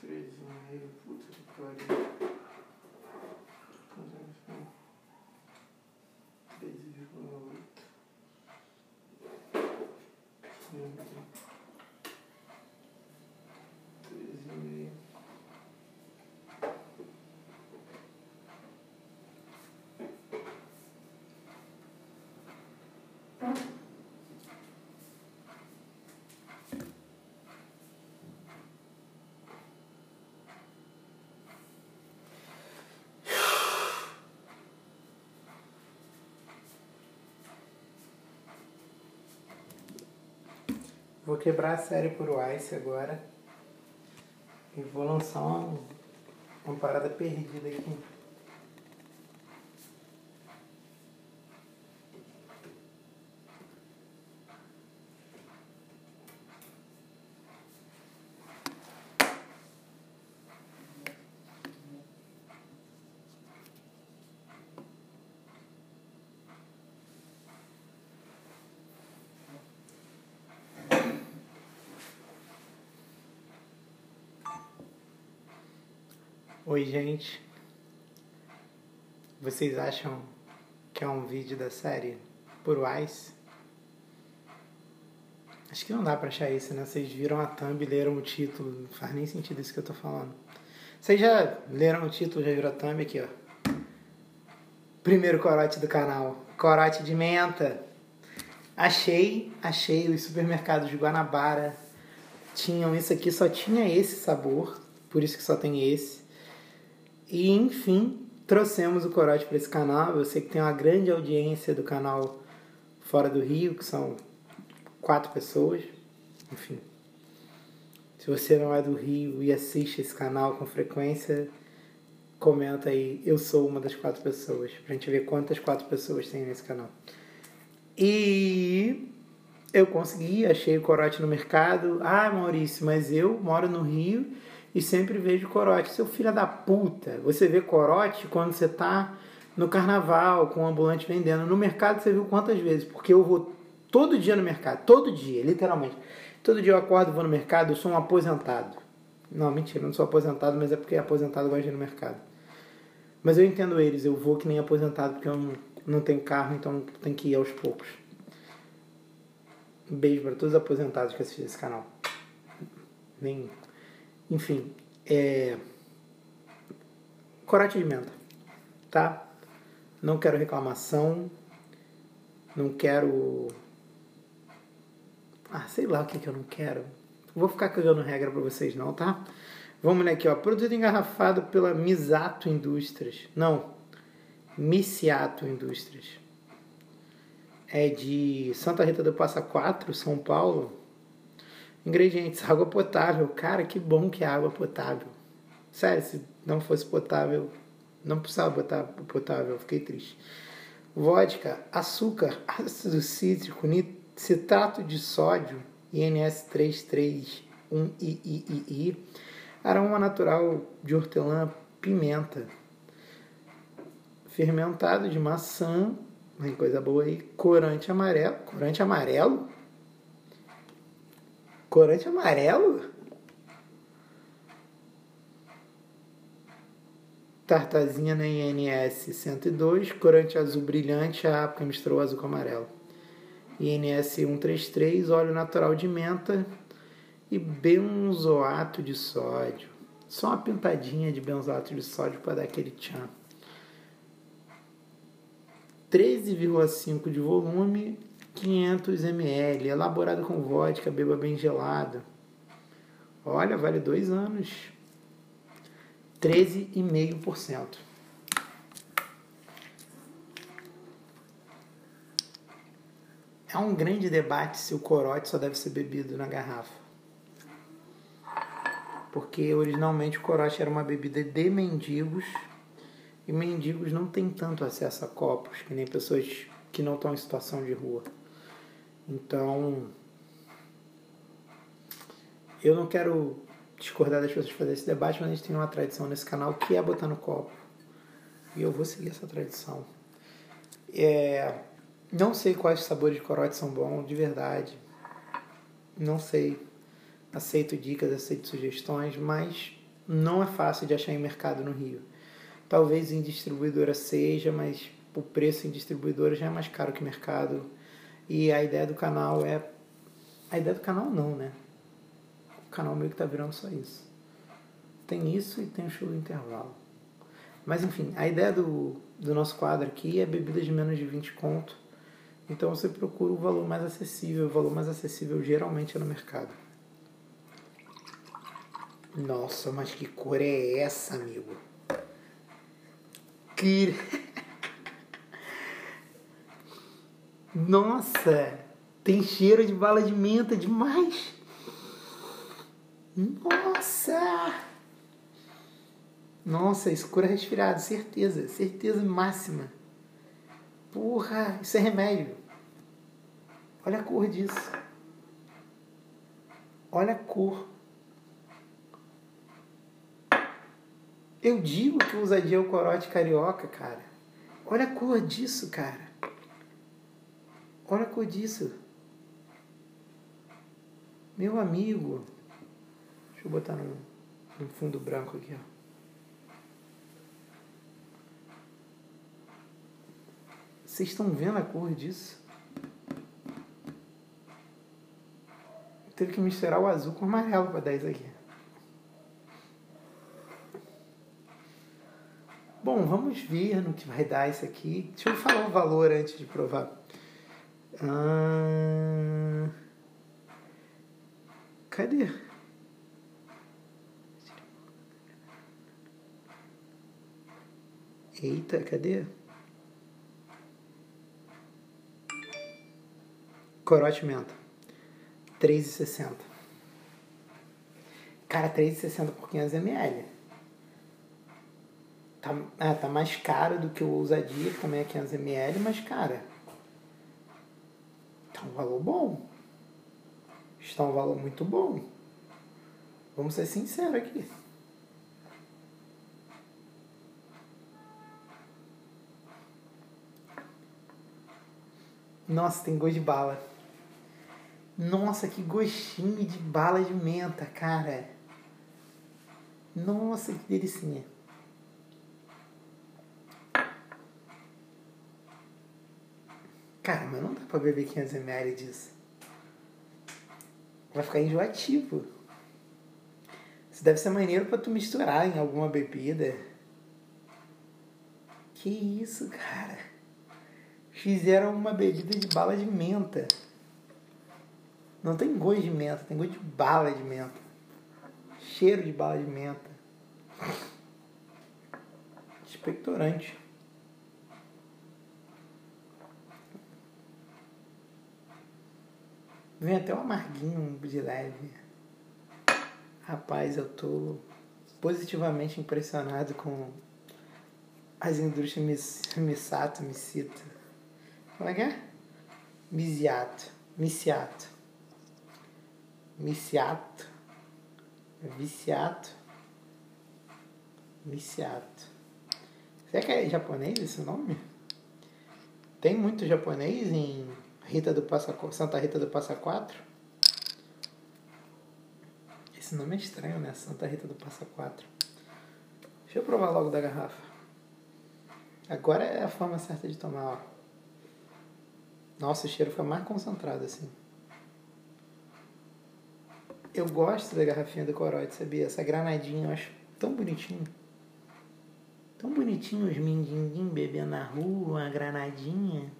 Speaker 1: Três e meio, puta que pariu. Três vírgula oito. Três e meio. Vou quebrar a série por Ice agora. E vou lançar uma, uma parada perdida aqui. Oi, gente. Vocês acham que é um vídeo da série Puro Ice? Acho que não dá pra achar isso, né? Vocês viram a thumb leram o título. Não faz nem sentido isso que eu tô falando. Vocês já leram o título, já viram a thumb aqui, ó. Primeiro corote do canal. Corote de menta. Achei, achei os supermercados de Guanabara. Tinham isso aqui, só tinha esse sabor. Por isso que só tem esse. E enfim, trouxemos o corote para esse canal. Eu sei que tem uma grande audiência do canal fora do Rio, que são quatro pessoas. Enfim, se você não é do Rio e assiste esse canal com frequência, comenta aí. Eu sou uma das quatro pessoas, pra gente ver quantas quatro pessoas tem nesse canal. E eu consegui, achei o corote no mercado. Ah, Maurício, mas eu moro no Rio e sempre vejo corote. Seu filho da puta, você vê corote quando você tá no carnaval com o ambulante vendendo. No mercado você viu quantas vezes? Porque eu vou todo dia no mercado, todo dia, literalmente. Todo dia eu acordo, vou no mercado, eu sou um aposentado. Não, mentira, eu não sou aposentado, mas é porque aposentado gosta de ir no mercado. Mas eu entendo eles, eu vou que nem aposentado porque eu não, não tenho carro, então tem que ir aos poucos. Um beijo para todos os aposentados que assistem esse canal. Nem enfim, é. Corate de menta, tá? Não quero reclamação, não quero. Ah, sei lá o que, que eu não quero. Vou ficar cagando regra pra vocês, não, tá? Vamos ler aqui, ó. Produto engarrafado pela Misato Indústrias. Não, Miciato Indústrias. É de Santa Rita do Passa 4, São Paulo. Ingredientes: água potável. Cara, que bom que é água potável. Sério, se não fosse potável, não precisava botar potável, fiquei triste. Vodka, açúcar, ácido cítrico, citrato de sódio, INS331-III, aroma natural de hortelã, pimenta. fermentado de maçã, tem coisa boa aí, corante amarelo. Corante amarelo? Corante amarelo? Tartazinha na INS 102, corante azul brilhante, a porque misturou azul com amarelo. INS 133, óleo natural de menta e benzoato de sódio. Só uma pintadinha de benzoato de sódio para dar aquele tchan. 13,5 de volume, 500 ml, elaborado com vodka, beba bem gelado. Olha, vale dois anos. 13,5%. É um grande debate se o corote só deve ser bebido na garrafa. Porque originalmente o corote era uma bebida de mendigos e mendigos não têm tanto acesso a copos que nem pessoas que não estão em situação de rua. Então, eu não quero discordar das pessoas fazer esse debate, mas a gente tem uma tradição nesse canal que é botar no copo. E eu vou seguir essa tradição. É, não sei quais sabores de corote são bons, de verdade. Não sei. Aceito dicas, aceito sugestões, mas não é fácil de achar em mercado no Rio. Talvez em distribuidora seja, mas o preço em distribuidora já é mais caro que mercado. E a ideia do canal é. A ideia do canal não, né? O canal meio que tá virando só isso. Tem isso e tem o show do intervalo. Mas enfim, a ideia do, do nosso quadro aqui é bebidas de menos de 20 conto. Então você procura o valor mais acessível. O valor mais acessível geralmente é no mercado. Nossa, mas que cor é essa, amigo? Que. Nossa, tem cheiro de bala de menta demais. Nossa! Nossa, escura resfriado, certeza, certeza máxima. Porra, isso é remédio. Olha a cor disso. Olha a cor. Eu digo que usadia o corote carioca, cara. Olha a cor disso, cara. Olha a cor disso. Meu amigo. Deixa eu botar no, no fundo branco aqui, ó. Vocês estão vendo a cor disso? Teve que misturar o azul com o amarelo para dar isso aqui. Bom, vamos ver no que vai dar isso aqui. Deixa eu falar o valor antes de provar. Ah, cadê? Eita, cadê? Corote menta. 3,60. Cara, 3,60 por 500 ml tá, ah, tá mais caro do que o Ousadia, que também é 500ml, mas, cara, tá um valor bom. Está um valor muito bom. Vamos ser sinceros aqui. Nossa, tem gosto de bala. Nossa, que gostinho de bala de menta, cara. Nossa, que delicinha. Cara, mas não dá pra beber 500ml disso. Vai ficar enjoativo. Isso deve ser maneiro pra tu misturar em alguma bebida. Que isso, cara? Fizeram uma bebida de bala de menta. Não tem gosto de menta, tem gosto de bala de menta. Cheiro de bala de menta. Expectorante. Vem até um amarguinho de leve. Rapaz, eu tô positivamente impressionado com as indústrias Missato, Missita. Como é que é? Misiato. Misiato. Misiato. Viciato. Misiato. Será que é japonês esse nome? Tem muito japonês em Rita do Passa, Santa Rita do Passa Quatro? Esse nome é estranho, né? Santa Rita do Passa Quatro. Deixa eu provar logo da garrafa. Agora é a forma certa de tomar, ó. Nossa, o cheiro fica mais concentrado assim. Eu gosto da garrafinha do Corote, sabia? Essa granadinha eu acho tão bonitinho. Tão bonitinho os mindinguim bebendo na rua, uma granadinha.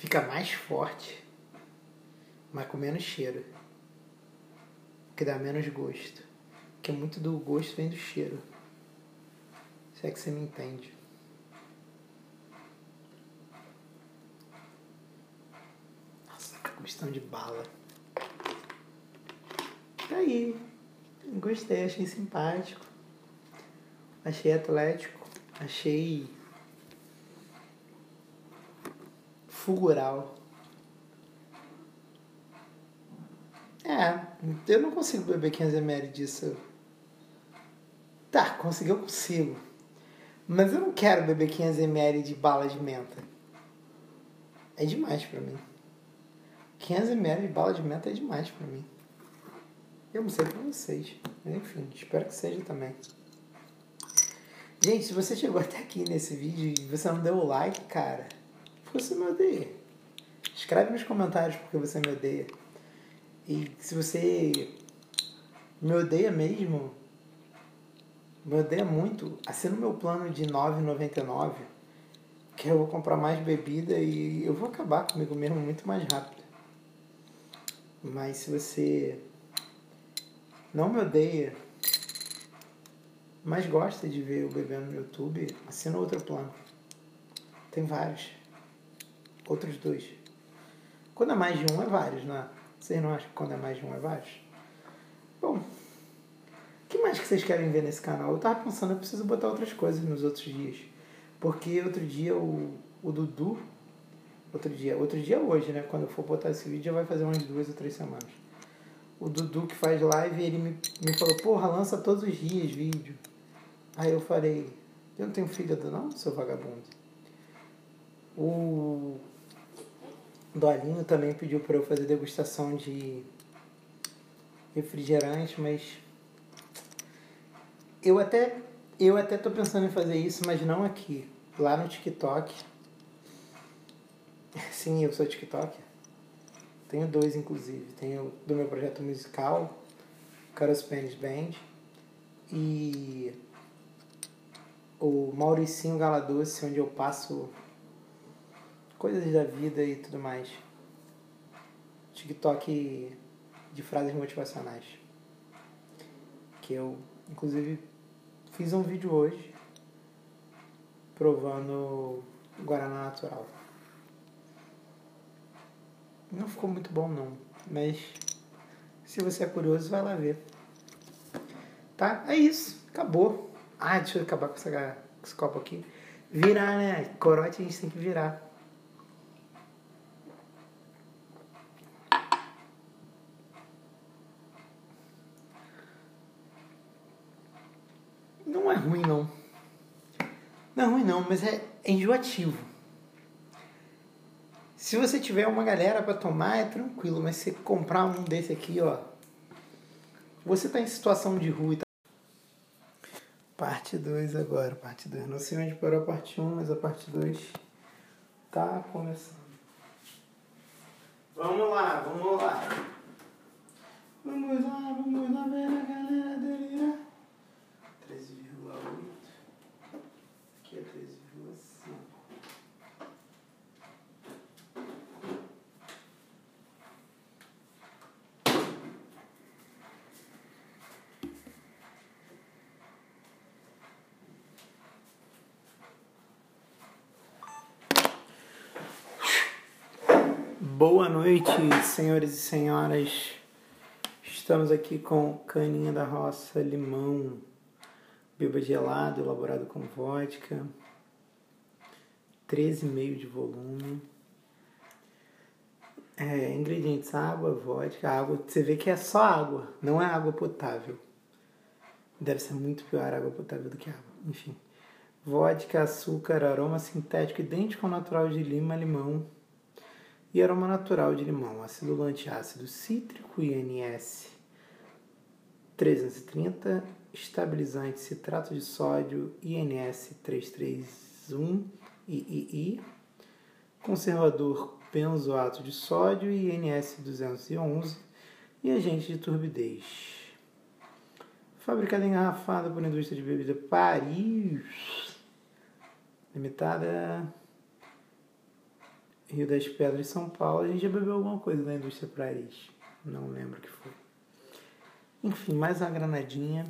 Speaker 1: Fica mais forte, mas com menos cheiro. Que dá menos gosto. Porque muito do gosto vem do cheiro. Se é que você me entende. Nossa, que gostão de bala. Tá aí. Gostei, achei simpático. Achei atlético. Achei fulgural. É, eu não consigo beber 500ml disso. Tá, conseguir eu consigo. Mas eu não quero beber 500ml de bala de menta. É demais pra mim. 500ml de bala de menta é demais pra mim. Eu não sei pra vocês. Mas enfim, espero que seja também. Gente, se você chegou até aqui nesse vídeo e você não deu o like, cara, você me odeia. Escreve nos comentários porque você me odeia. E se você me odeia mesmo, me odeia muito, assina o meu plano de R$ 9,99, que eu vou comprar mais bebida e eu vou acabar comigo mesmo muito mais rápido. Mas se você não me odeia, mas gosta de ver eu bebendo no YouTube, assina outro plano. Tem vários. Outros dois. Quando é mais de um, é vários, né? Vocês não acham que quando é mais de um, é vários? Bom, o que mais que vocês querem ver nesse canal? Eu tava pensando, eu preciso botar outras coisas nos outros dias. Porque outro dia o, o Dudu, outro dia, outro dia hoje, né? Quando eu for botar esse vídeo, já vai fazer umas duas ou três semanas o Dudu que faz live, ele me, me falou, porra, lança todos os dias vídeo. Aí eu falei, eu não tenho fígado não, seu vagabundo. O Dolinho também pediu para eu fazer degustação de refrigerante, mas eu até eu até tô pensando em fazer isso, mas não aqui, lá no TikTok. Sim, eu sou TikTok. Tenho dois, inclusive. Tenho do meu projeto musical, Cara Spanish Band, e o Mauricinho Galadoce, onde eu passo coisas da vida e tudo mais. TikTok de frases motivacionais. Que eu, inclusive, fiz um vídeo hoje provando Guaraná Natural. Não ficou muito bom não, mas se você é curioso, vai lá ver. Tá? É isso, acabou. Ah, deixa eu acabar com, essa, com esse copo aqui. Virar, né? Corote a gente tem que virar. Não é ruim não. Não é ruim não, mas é enjoativo. Se você tiver uma galera para tomar, é tranquilo, mas se comprar um desse aqui, ó, você tá em situação de rua e tá... Parte 2 agora, parte 2. Não sei onde parou a parte 1, um, mas a parte 2 tá começando. Vamos lá, vamos lá. Vamos lá, vamos lá ver a galera delirar. 13,8. Aqui é 13,5. Boa noite, senhores e senhoras. Estamos aqui com caninha da roça, limão, beba gelado, elaborado com vodka, 13,5 de volume. É, ingredientes: água, vodka, água. Você vê que é só água, não é água potável. Deve ser muito pior água potável do que água. Enfim. Vodka, açúcar, aroma sintético idêntico ao natural de lima, limão e aroma natural de limão. Acidulante ácido cítrico, INS 330. Estabilizante citrato de sódio, INS 331, III. Conservador benzoato de sódio, INS 211. E agente de turbidez fabricada engarrafada por indústria de bebida Paris, limitada Rio das Pedras, São Paulo. A gente já bebeu alguma coisa da indústria Paris, não lembro o que foi. Enfim, mais uma granadinha.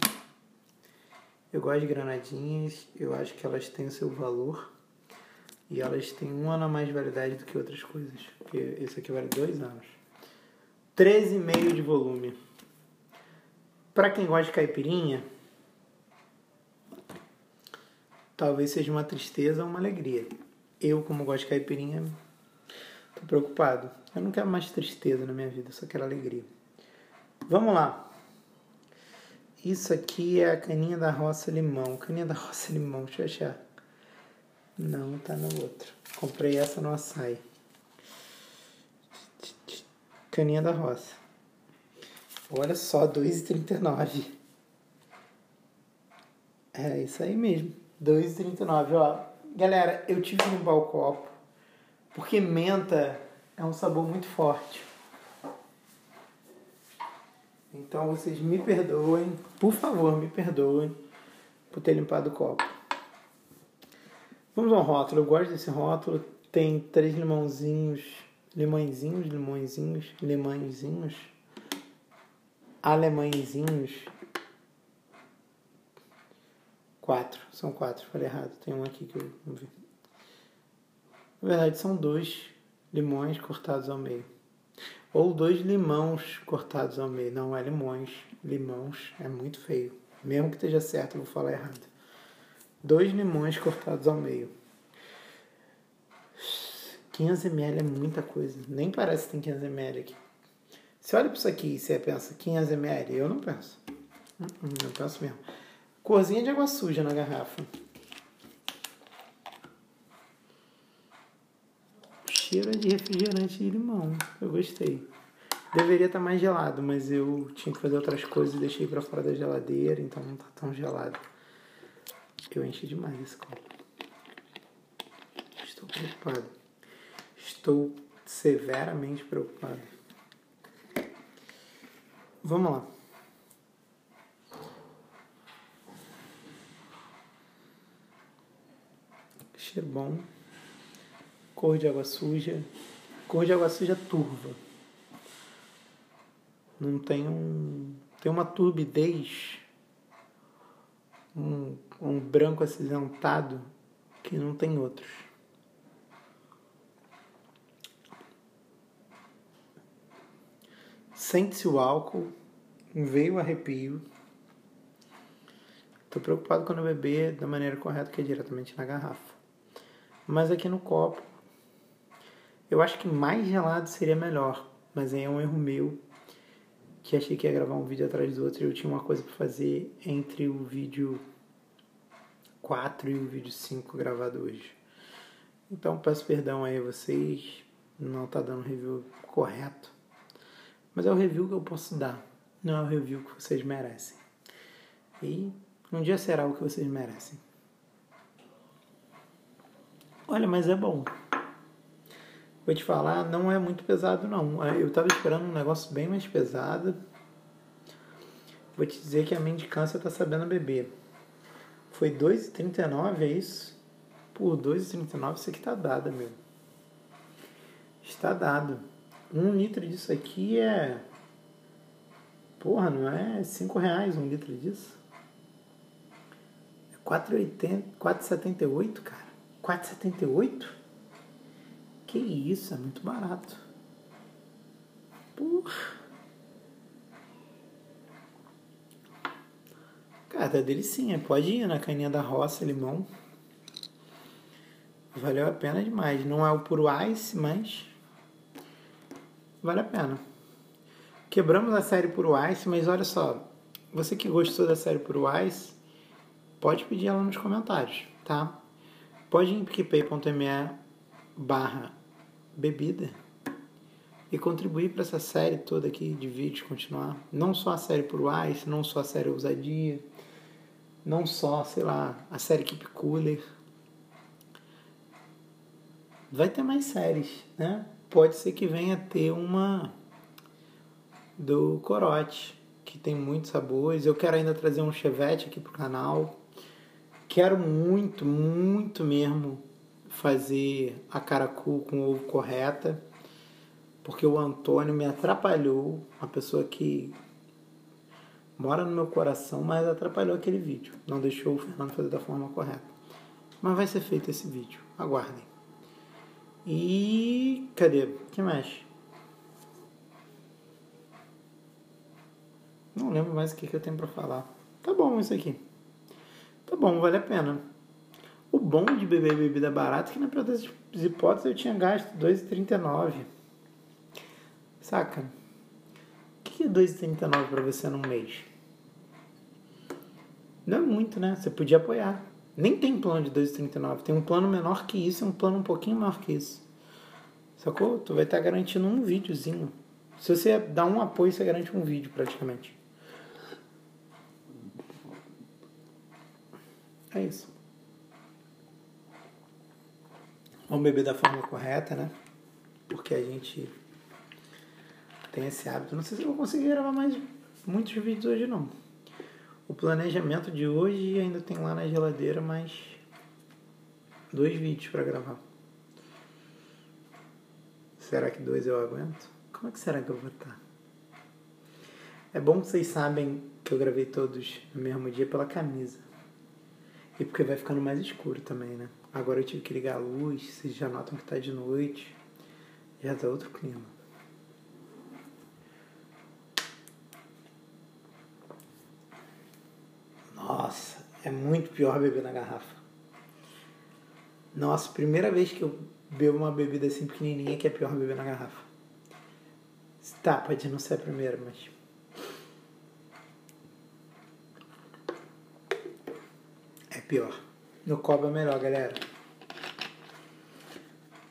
Speaker 1: Eu gosto de granadinhas, eu acho que elas têm o seu valor e elas têm um ano a mais de validade do que outras coisas, porque esse aqui vale dois anos. 13,5 de volume. Para quem gosta de caipirinha, talvez seja uma tristeza ou uma alegria. Eu, como gosto de caipirinha, tô preocupado. Eu não quero mais tristeza na minha vida, só quero alegria. Vamos lá. Isso aqui é a caninha da roça limão. Caninha da roça limão, deixa eu achar. Não, tá no outro. Comprei essa no açaí. Caninha da roça. Olha só, 2,39. É isso aí mesmo. 2,39, ó. Galera, eu tive que limpar o copo. Porque menta é um sabor muito forte. Então vocês me perdoem, por favor, me perdoem por ter limpado o copo. Vamos ao rótulo. Eu gosto desse rótulo. Tem três limãozinhos, limãozinhos, limõezinhos, limãozinhos alemãezinhos. Quatro, são quatro, falei errado, tem um aqui que eu não vi. Na verdade, são dois limões cortados ao meio. Ou dois limãos cortados ao meio. Não é limões, limãos é muito feio. Mesmo que esteja certo, eu vou falar errado. Dois limões cortados ao meio. 500 ml é muita coisa. Nem parece que tem 500 ml aqui. Você olha para isso aqui e você pensa 500 ml? Eu não penso. Não hum, penso mesmo. Corzinha de água suja na garrafa. Cheiro de refrigerante de limão. Eu gostei. Deveria estar tá mais gelado, mas eu tinha que fazer outras coisas e deixei para fora da geladeira, então não está tão gelado. Eu enchi demais esse copo. Estou preocupado. Estou severamente preocupado. Vamos lá. Cheiro bom. Cor de água suja. Cor de água suja turva. Não tem um. Tem uma turbidez. Um, um branco acinzentado que não tem outros. Sente-se o álcool, veio o arrepio. Estou preocupado quando beber da maneira correta, que é diretamente na garrafa. Mas aqui no copo, eu acho que mais gelado seria melhor. Mas aí é um erro meu, que achei que ia gravar um vídeo atrás do outro e eu tinha uma coisa para fazer entre o vídeo 4 e o vídeo 5 gravado hoje. Então peço perdão aí a vocês, não tá dando review correto. Mas é o review que eu posso dar, não é o review que vocês merecem. E um dia será o que vocês merecem. Olha, mas é bom. Vou te falar, não é muito pesado não. Eu estava esperando um negócio bem mais pesado. Vou te dizer que a mendicância está sabendo beber. Foi 2,39, é isso? Por 2,39 isso aqui tá dado, meu. Está dado. Um litro disso aqui é. Porra, não é 5 reais um litro disso? É 4,78, cara. 4,78? Que isso, é muito barato. Porra. Cara, tá delicinha. Pode ir na caninha da roça, limão. Valeu a pena demais. Não é o puro ice, mas vale a pena. Quebramos a série por Ice, mas olha só, você que gostou da série por Wise, pode pedir ela nos comentários, tá? Pode ir em picpay.me barra bebida e contribuir para essa série toda aqui de vídeos continuar. Não só a série por Wise, não só a série Ousadia, não só, sei lá, a série Keep Cooler. Vai ter mais séries, né? Pode ser que venha ter uma do Corote, que tem muitos sabores. Eu quero ainda trazer um chevette aqui pro canal. Quero muito, muito mesmo fazer a caracu com ovo correta, porque o Antônio me atrapalhou, uma pessoa que mora no meu coração, mas atrapalhou aquele vídeo. Não deixou o Fernando fazer da forma correta. Mas vai ser feito esse vídeo. Aguardem. E cadê? Que mais? Não lembro mais o que, que eu tenho para falar. Tá bom isso aqui. Tá bom, vale a pena. O bom de beber bebida barata é que na pior das hipóteses eu tinha gasto 2,39. Saca? O que é 2,39 para você num mês? Não é muito, né? Você podia apoiar. Nem tem plano de 2,39. Tem um plano menor que isso e um plano um pouquinho maior que isso. Sacou? Tu vai estar garantindo um videozinho. Se você dá um apoio, você garante um vídeo praticamente. É isso. Vamos beber da forma correta, né? Porque a gente tem esse hábito. Não sei se eu vou conseguir gravar mais muitos vídeos hoje, não. O planejamento de hoje ainda tem lá na geladeira mais dois vídeos para gravar. Será que dois eu aguento? Como é que será que eu vou estar? É bom que vocês sabem que eu gravei todos no mesmo dia pela camisa. E porque vai ficando mais escuro também, né? Agora eu tive que ligar a luz, vocês já notam que tá de noite. Já tá outro clima. Nossa, é muito pior beber na garrafa. Nossa, primeira vez que eu bebo uma bebida assim pequenininha que é pior beber na garrafa. Tá, pode não ser a primeira, mas. É pior. No copo é melhor, galera.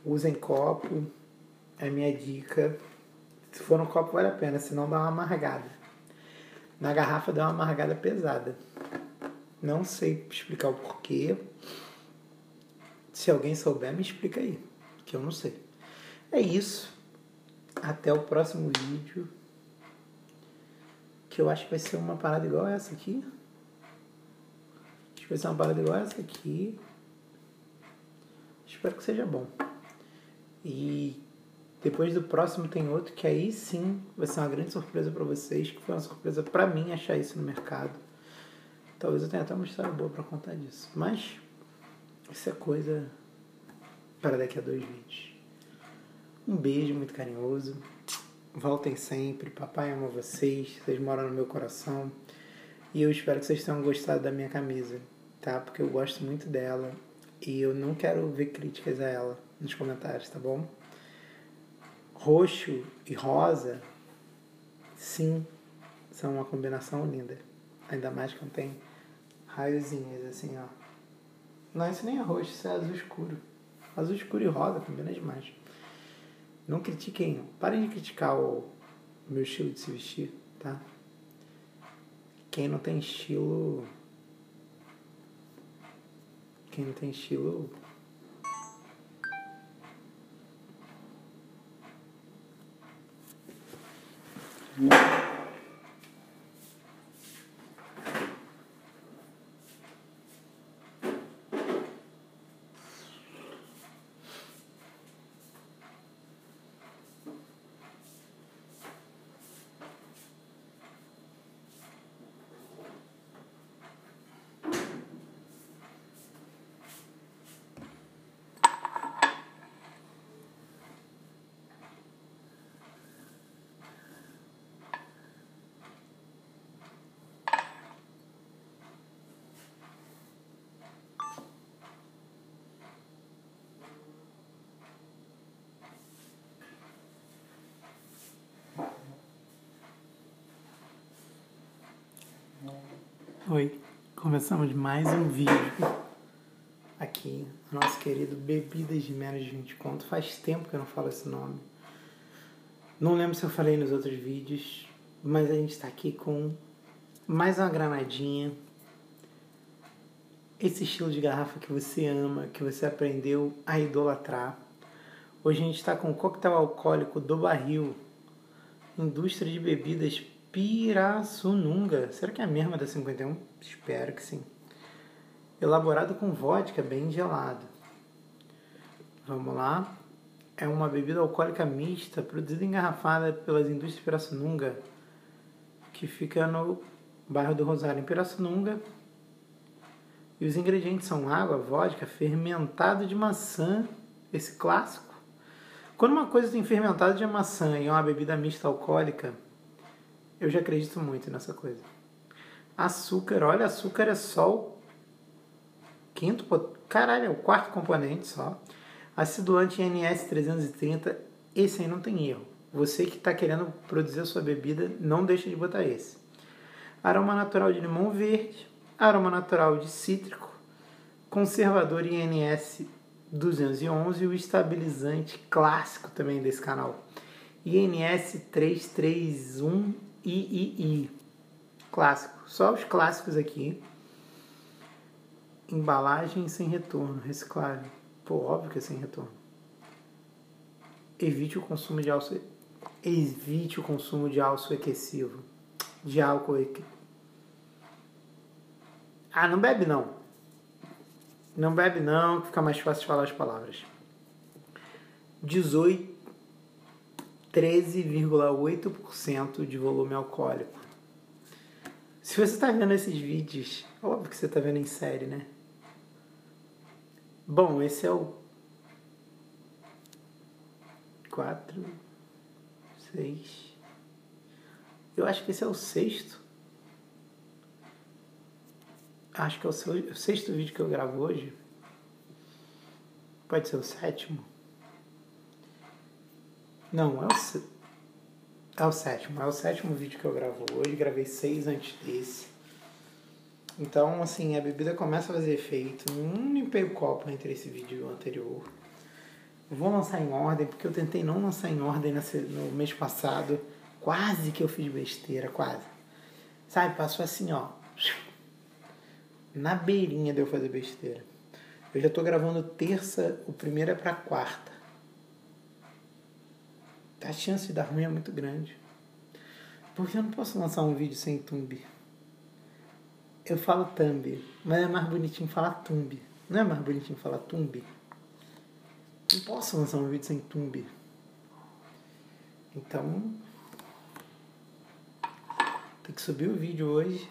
Speaker 1: Usem copo. É minha dica. Se for no copo, vale a pena, senão dá uma amargada. Na garrafa dá uma amargada pesada. Não sei explicar o porquê. Se alguém souber, me explica aí, que eu não sei. É isso. Até o próximo vídeo. Que eu acho que vai ser uma parada igual essa aqui. Vai ser uma parada igual essa aqui. Espero que seja bom. E depois do próximo tem outro que aí sim vai ser uma grande surpresa para vocês, que foi uma surpresa para mim achar isso no mercado. Talvez eu tenha até uma história boa para contar disso. Mas isso é coisa para daqui a dois vídeos. Um beijo muito carinhoso. Voltem sempre. Papai ama vocês. Vocês moram no meu coração. E eu espero que vocês tenham gostado da minha camisa, tá? Porque eu gosto muito dela. E eu não quero ver críticas a ela nos comentários, tá bom? Roxo e rosa, sim, são uma combinação linda. Ainda mais quando tem raiozinhos, assim, ó. Não, isso nem é roxo, isso é azul escuro. Azul escuro e rosa combina demais. Não critiquem, parem de criticar o meu estilo de se vestir, tá? Quem não tem estilo. Quem não tem estilo. É Oi, começamos mais um vídeo aqui no nosso querido Bebidas de Menos de 20 Conto. Faz tempo que eu não falo esse nome. Não lembro se eu falei nos outros vídeos, mas a gente está aqui com mais uma granadinha. Esse estilo de garrafa que você ama, que você aprendeu a idolatrar. Hoje a gente está com o coquetel alcoólico do barril, indústria de bebidas Pirassununga. Será que é a mesma da 51? Espero que sim. Elaborado com vodka bem gelado. Vamos lá. É uma bebida alcoólica mista produzida e engarrafada pelas indústrias Pirassununga, que fica no bairro do Rosário, em Pirassununga. E os ingredientes são água, vodka, fermentado de maçã, esse clássico. Quando uma coisa tem fermentado de maçã e é uma bebida mista alcoólica, eu já acredito muito nessa coisa. Açúcar, olha, açúcar é só o quinto, caralho, é o quarto componente só. Acidulante NS 330, esse aí não tem erro. Você que está querendo produzir a sua bebida, não deixa de botar esse. Aroma natural de limão verde, aroma natural de cítrico, conservador INS 211 e o estabilizante clássico também desse canal. INS 331 III. Clássico. Só os clássicos aqui. Embalagem sem retorno, reciclável. Pô, óbvio que é sem retorno. Evite o consumo de álcool. Evite o consumo de álcool excessivo. De álcool. Ah, não bebe não. Não bebe não, que fica mais fácil de falar as palavras. 18 13,8% de volume alcoólico. Se você está vendo esses vídeos, óbvio que você está vendo em série, né? Bom, esse é o 4, 6. Eu acho que esse é o sexto. Acho que é o sexto vídeo que eu gravo hoje. Pode ser o sétimo. Não, é o, é o sétimo. É o sétimo vídeo que eu gravo hoje. Gravei seis antes desse. Então, assim, a bebida começa a fazer efeito. Não limpei o copo entre esse vídeo anterior. Vou lançar em ordem, porque eu tentei não lançar em ordem no mês passado. Quase que eu fiz besteira, quase. Sabe, passou assim, ó. Na beirinha de eu fazer besteira. Eu já tô gravando terça, o primeiro é pra quarta a chance de dar ruim é muito grande. Porque eu não posso lançar um vídeo sem thumb. Eu falo thumb, mas é mais bonitinho falar thumb. Não é mais bonitinho falar thumb? Não posso lançar um vídeo sem thumb. Então, tem que subir o vídeo hoje,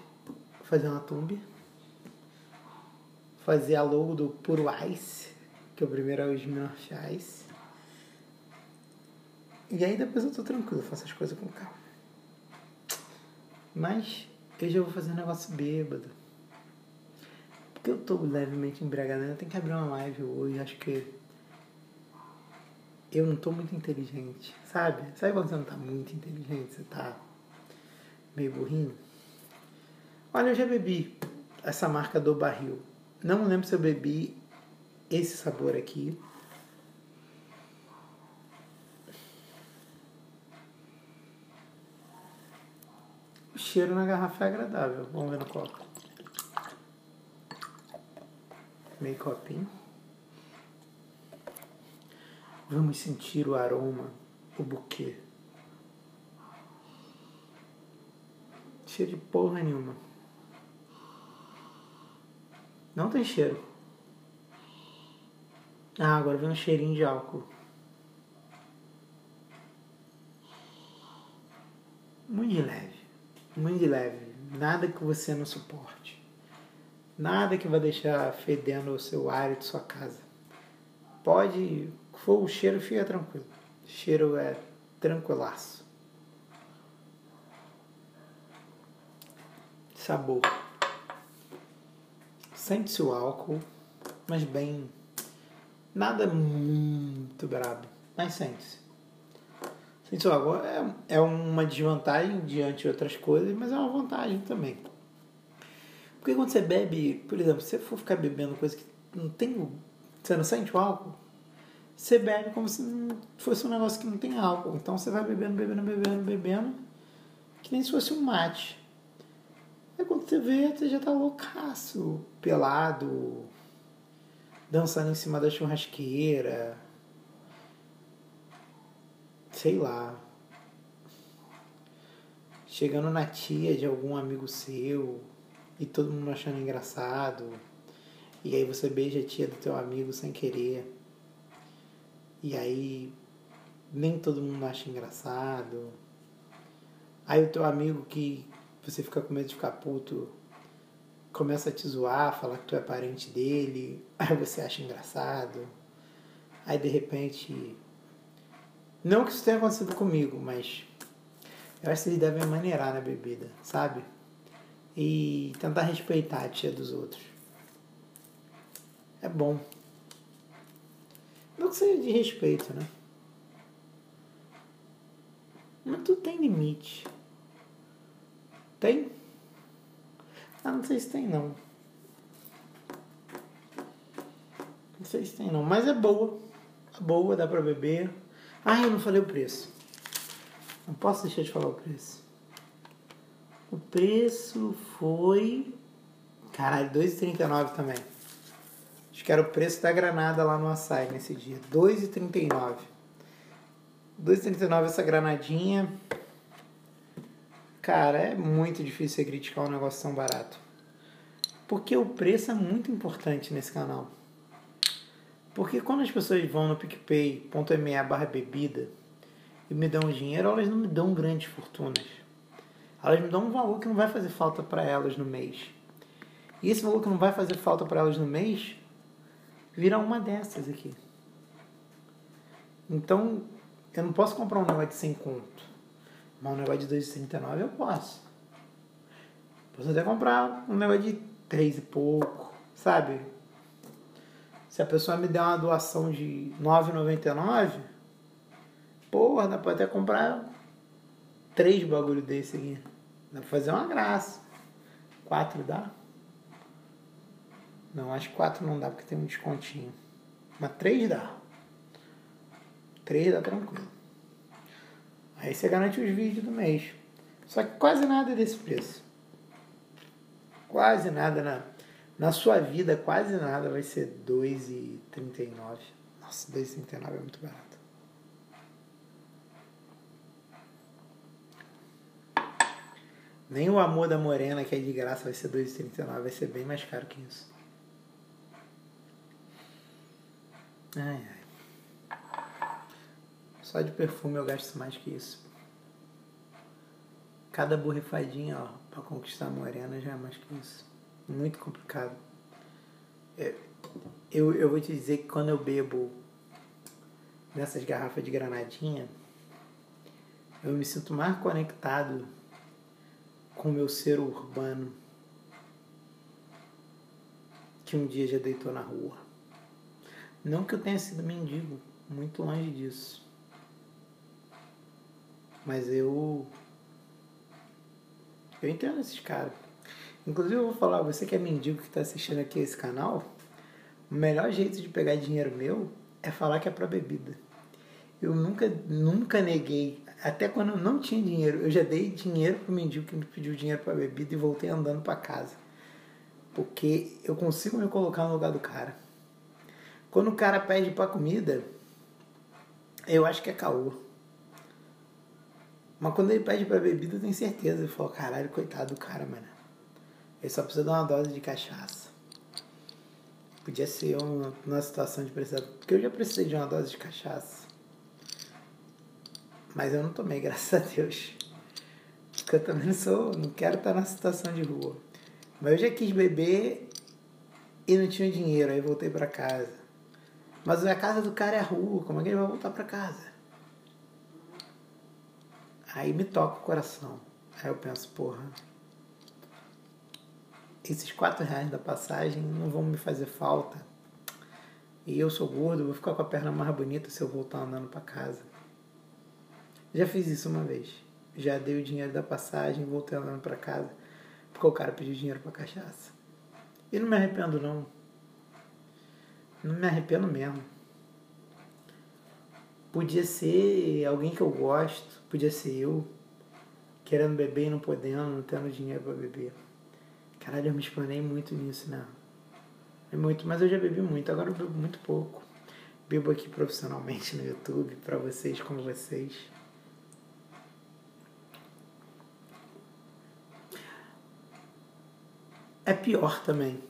Speaker 1: fazer uma thumb, fazer a logo do Puro Ice, que é o primeiro é o Smirnoff Ice e aí depois eu tô tranquilo, faço as coisas com calma. Mas eu já vou fazer um negócio bêbado. Porque eu tô levemente embriagado, eu tenho que abrir uma live hoje, acho que eu não tô muito inteligente, sabe? Sabe quando você não tá muito inteligente, você tá meio burrinho? Olha, eu já bebi essa marca do barril. Não lembro se eu bebi esse sabor aqui. Cheiro na garrafa é agradável. Vamos ver no copo. Meio copinho. Vamos sentir o aroma, o buquê. Cheiro de porra nenhuma. Não tem cheiro. Ah, agora vem um cheirinho de álcool. Muito leve muito leve, nada que você não suporte, nada que vai deixar fedendo o seu ar e de sua casa. Pode, for o cheiro, fica tranquilo. O cheiro é tranquilaço. Sabor. Sente-se o álcool, mas bem. Nada muito brabo, mas sente-se. Isso agora é, é uma desvantagem diante de outras coisas, mas é uma vantagem também. Porque quando você bebe, por exemplo, se você for ficar bebendo coisa que não tem. Você não sente o álcool, você bebe como se fosse um negócio que não tem álcool. Então você vai bebendo, bebendo, bebendo, bebendo, que nem se fosse um mate. Aí quando você vê, você já tá loucaço, pelado, dançando em cima da churrasqueira. Sei lá. Chegando na tia de algum amigo seu e todo mundo achando engraçado. E aí você beija a tia do teu amigo sem querer. E aí nem todo mundo acha engraçado. Aí o teu amigo que você fica com medo de ficar puto começa a te zoar, falar que tu é parente dele, aí você acha engraçado. Aí de repente. Não que isso tenha acontecido comigo, mas eu acho que eles devem maneirar na bebida, sabe? E tentar respeitar a tia dos outros. É bom. Não que seja de respeito, né? Mas tudo tem limite. Tem? Ah, não sei se tem não. Não sei se tem não, mas é boa. É boa, dá pra beber. Ah, eu não falei o preço. Não posso deixar de falar o preço. O preço foi. Caralho, 2,39 também. Acho que era o preço da granada lá no açaí nesse dia. 2,39. 2,39 essa granadinha. Cara, é muito difícil você criticar um negócio tão barato. Porque o preço é muito importante nesse canal. Porque quando as pessoas vão no picpay.me barra bebida e me dão dinheiro, elas não me dão grandes fortunas. Elas me dão um valor que não vai fazer falta para elas no mês. E esse valor que não vai fazer falta para elas no mês vira uma dessas aqui. Então, eu não posso comprar um negócio de 100 conto. Mas um negócio de 2,39 eu posso. Posso até comprar um negócio de 3 e pouco, sabe? Se a pessoa me der uma doação de 9,99, porra, dá pra até comprar três bagulho desse aqui. Dá pra fazer uma graça. Quatro dá? Não, acho que quatro não dá porque tem um descontinho. Mas três dá. Três dá tranquilo. Aí você garante os vídeos do mês. Só que quase nada desse preço. Quase nada na, na sua vida, quase nada vai ser R$2,39. Nossa, R$2,39 é muito barato. Nem o amor da morena, que é de graça, vai ser R$2,39. Vai ser bem mais caro que isso. Ai, ai. Só de perfume eu gasto mais que isso. Cada borrifadinha, ó, pra conquistar a morena já é mais que isso. Muito complicado. É, eu, eu vou te dizer que quando eu bebo nessas garrafas de granadinha, eu me sinto mais conectado com o meu ser urbano que um dia já deitou na rua. Não que eu tenha sido mendigo, muito longe disso. Mas eu. Eu entendo esses caras. Inclusive, eu vou falar, você que é mendigo que está assistindo aqui esse canal, o melhor jeito de pegar dinheiro meu é falar que é para bebida. Eu nunca, nunca neguei, até quando eu não tinha dinheiro, eu já dei dinheiro pro mendigo que me pediu dinheiro para bebida e voltei andando para casa. Porque eu consigo me colocar no lugar do cara. Quando o cara pede para comida, eu acho que é caô. Mas quando ele pede pra bebida, eu tenho certeza. Eu falo, caralho, coitado do cara, mano. Ele só precisa dar uma dose de cachaça. Podia ser uma, uma situação de precisar. Porque eu já precisei de uma dose de cachaça. Mas eu não tomei, graças a Deus. Porque eu também não sou. Não quero estar na situação de rua. Mas eu já quis beber e não tinha dinheiro. Aí voltei pra casa. Mas a casa do cara é a rua. Como é que ele vai voltar pra casa? Aí me toca o coração. Aí eu penso, porra, esses quatro reais da passagem não vão me fazer falta. E eu sou gordo, vou ficar com a perna mais bonita se eu voltar andando para casa. Já fiz isso uma vez. Já dei o dinheiro da passagem, voltei andando para casa, porque o cara pediu dinheiro para cachaça. E não me arrependo não. Não me arrependo mesmo. Podia ser alguém que eu gosto, podia ser eu, querendo beber e não podendo, não tendo dinheiro para beber. Caralho, eu me explanei muito nisso, né? É muito, mas eu já bebi muito, agora eu bebo muito pouco. Bebo aqui profissionalmente no YouTube, para vocês, como vocês. É pior também.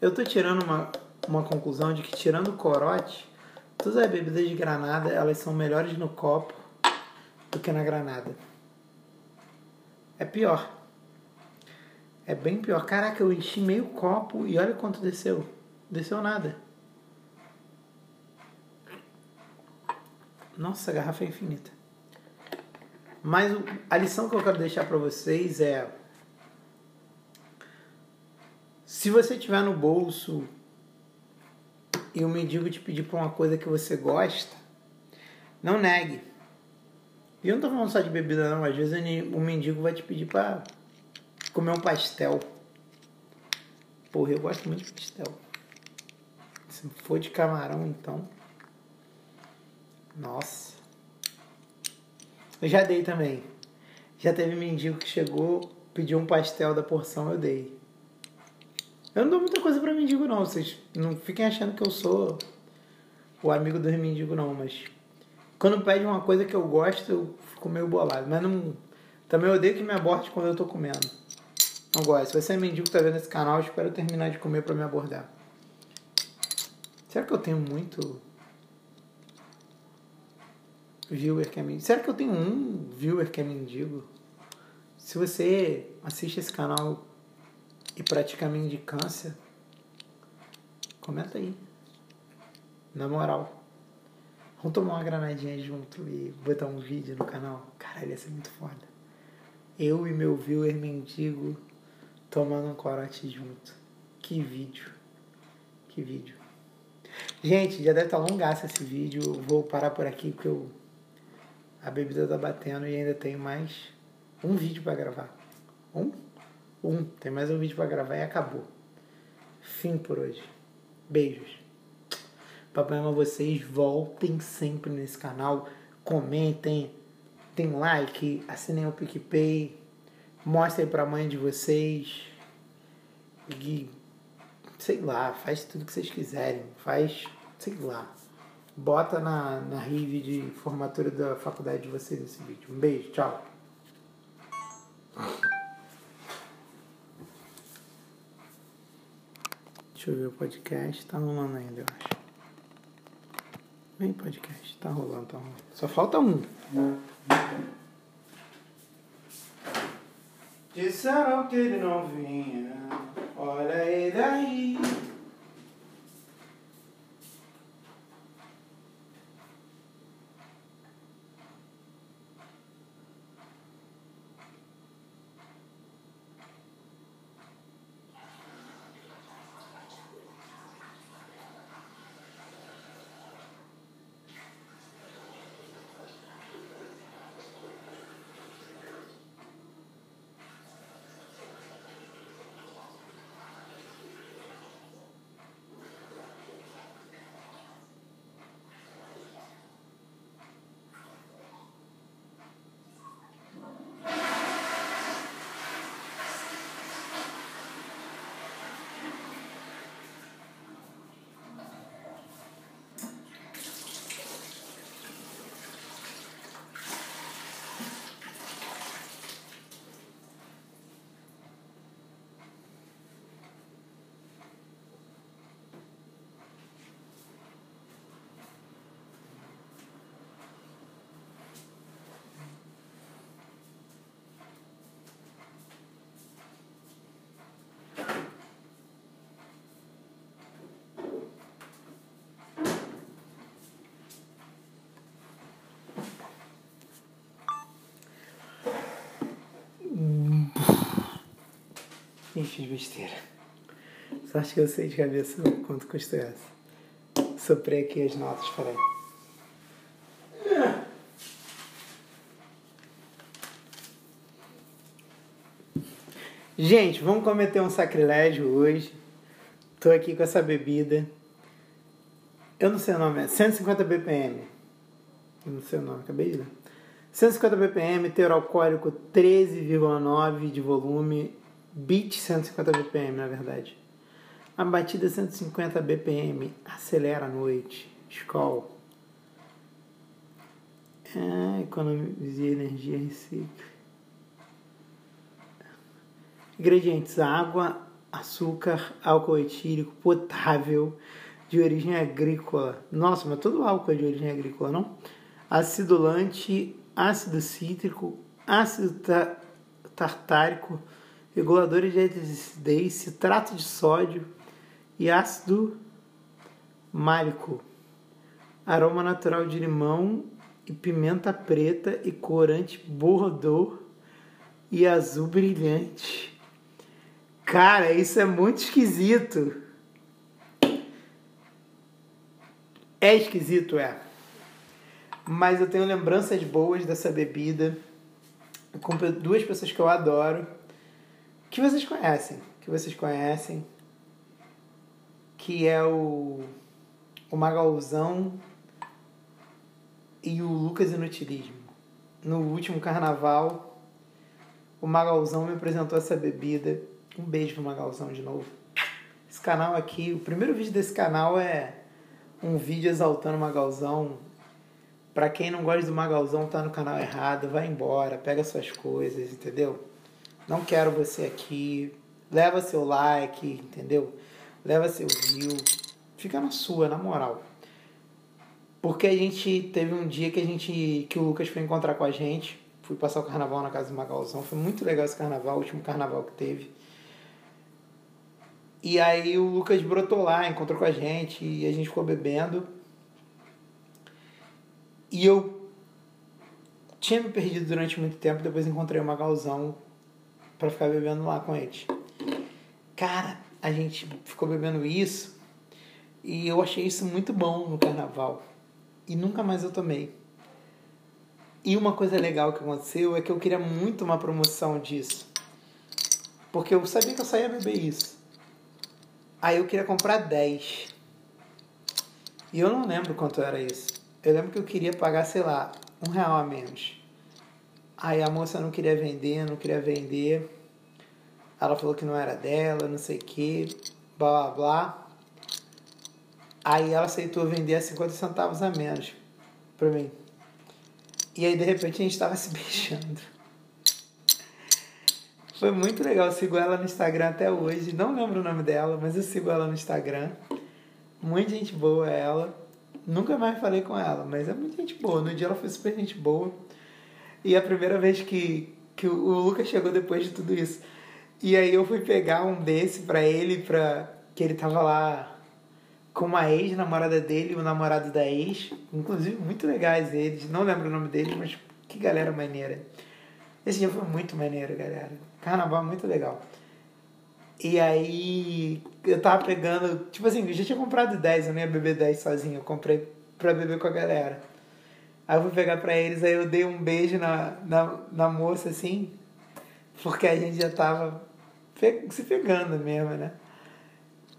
Speaker 1: Eu tô tirando uma, uma conclusão de que tirando o corote, todas as bebidas de granada, elas são melhores no copo do que na granada. É pior. É bem pior. Caraca, eu enchi meio copo e olha quanto desceu. Desceu nada. Nossa, a garrafa é infinita. Mas a lição que eu quero deixar para vocês é se você tiver no bolso e o mendigo te pedir por uma coisa que você gosta, não negue. E eu não tô falando só de bebida não, às vezes o mendigo vai te pedir para comer um pastel. Porra, eu gosto muito de pastel. Se for de camarão, então. Nossa. Eu já dei também. Já teve mendigo que chegou, pediu um pastel da porção, eu dei. Eu não dou muita coisa pra mendigo, não. Vocês não fiquem achando que eu sou o amigo dos mendigos, não. Mas quando pede uma coisa que eu gosto, eu fico meio bolado. Mas não. Também eu odeio que me aborte quando eu tô comendo. Gosto. Se você é mendigo que tá vendo esse canal, espero terminar de comer pra me abordar. Será que eu tenho muito viewer que é mendigo? Será que eu tenho um viewer que é mendigo? Se você assiste esse canal e pratica mendicância, comenta aí. Na moral. Vamos tomar uma granadinha junto e botar um vídeo no canal? Caralho, ia ser muito foda. Eu e meu viewer mendigo tomando um corote junto. Que vídeo. Que vídeo. Gente, já deve estar longaço esse vídeo. Vou parar por aqui porque eu... a bebida tá batendo e ainda tenho mais um vídeo para gravar. Um? Um. Tem mais um vídeo para gravar e acabou. Fim por hoje. Beijos. Papai ama vocês. Voltem sempre nesse canal. Comentem. Tem like. Assinem o PicPay. Mostrem pra mãe de vocês. E sei lá, faz tudo que vocês quiserem. Faz, sei lá. Bota na, na rive de formatura da faculdade de vocês esse vídeo. Um beijo, tchau. Deixa eu ver o podcast. Tá rolando ainda, eu acho. Vem podcast. Tá rolando, tá rolando. Só falta um. Disseram que ele não vinha. Olha ele aí. Ixi, de besteira. Só acho que eu sei de cabeça quanto custou essa. Soprei aqui as notas, peraí. Gente, vamos cometer um sacrilégio hoje. Tô aqui com essa bebida. Eu não sei o nome, é 150 BPM. Eu não sei o nome, acabei de ler. 150 BPM, teor alcoólico 13,9 de volume, beat 150 BPM, na verdade. A batida 150 BPM, acelera a noite, Skol. É, economizia energia, recicla. Ingredientes: água, açúcar, álcool etílico potável de origem agrícola. Nossa, mas todo álcool é de origem agrícola, não? Acidulante, ácido cítrico, ácido tartárico, reguladores de acidez, citrato de sódio e ácido málico. Aroma natural de limão e pimenta preta e corante bordeaux e azul brilhante. Cara, isso é muito esquisito. É esquisito, é. Mas eu tenho lembranças boas dessa bebida com duas pessoas que eu adoro, que vocês conhecem, que vocês conhecem, que é o, o Magalzão e o Lucas Inutilismo. No último carnaval, o Magalzão me apresentou essa bebida um beijo pro Magalzão de novo. Esse canal aqui, o primeiro vídeo desse canal é um vídeo exaltando o Magalzão. Pra quem não gosta do Magalzão, tá no canal errado, vai embora, pega suas coisas, entendeu? Não quero você aqui. Leva seu like, entendeu? Leva seu view. Fica na sua, na moral. Porque a gente teve um dia que a gente. que o Lucas foi encontrar com a gente. Fui passar o carnaval na casa do Magalzão. Foi muito legal esse carnaval, o último carnaval que teve. E aí o Lucas brotou lá, encontrou com a gente e a gente ficou bebendo. E eu tinha me perdido durante muito tempo, depois encontrei o Magalzão para ficar bebendo lá com eles. Cara, a gente ficou bebendo isso e eu achei isso muito bom no carnaval. E nunca mais eu tomei. E uma coisa legal que aconteceu é que eu queria muito uma promoção disso. Porque eu sabia que eu saía beber isso. Aí eu queria comprar 10. E eu não lembro quanto era isso. Eu lembro que eu queria pagar, sei lá, um real a menos. Aí a moça não queria vender, não queria vender. Ela falou que não era dela, não sei o que, blá blá blá. Aí ela aceitou vender a 50 centavos a menos pra mim. E aí de repente a gente tava se beijando. Foi muito legal. Eu sigo ela no Instagram até hoje. Não lembro o nome dela, mas eu sigo ela no Instagram. Muita gente boa ela. Nunca mais falei com ela, mas é muita gente boa. No dia ela foi super gente boa. E a primeira vez que, que o Lucas chegou depois de tudo isso. E aí eu fui pegar um desse pra ele, pra, que ele tava lá com uma ex-namorada dele o namorado da ex. Inclusive, muito legais eles. Não lembro o nome deles, mas que galera maneira. Esse dia foi muito maneiro, galera. Carnaval é muito legal. E aí eu tava pegando, tipo assim, eu já tinha comprado 10, eu não ia beber 10 sozinho, eu comprei pra beber com a galera. Aí eu fui pegar pra eles, aí eu dei um beijo na, na, na moça, assim, porque a gente já tava se pegando mesmo, né?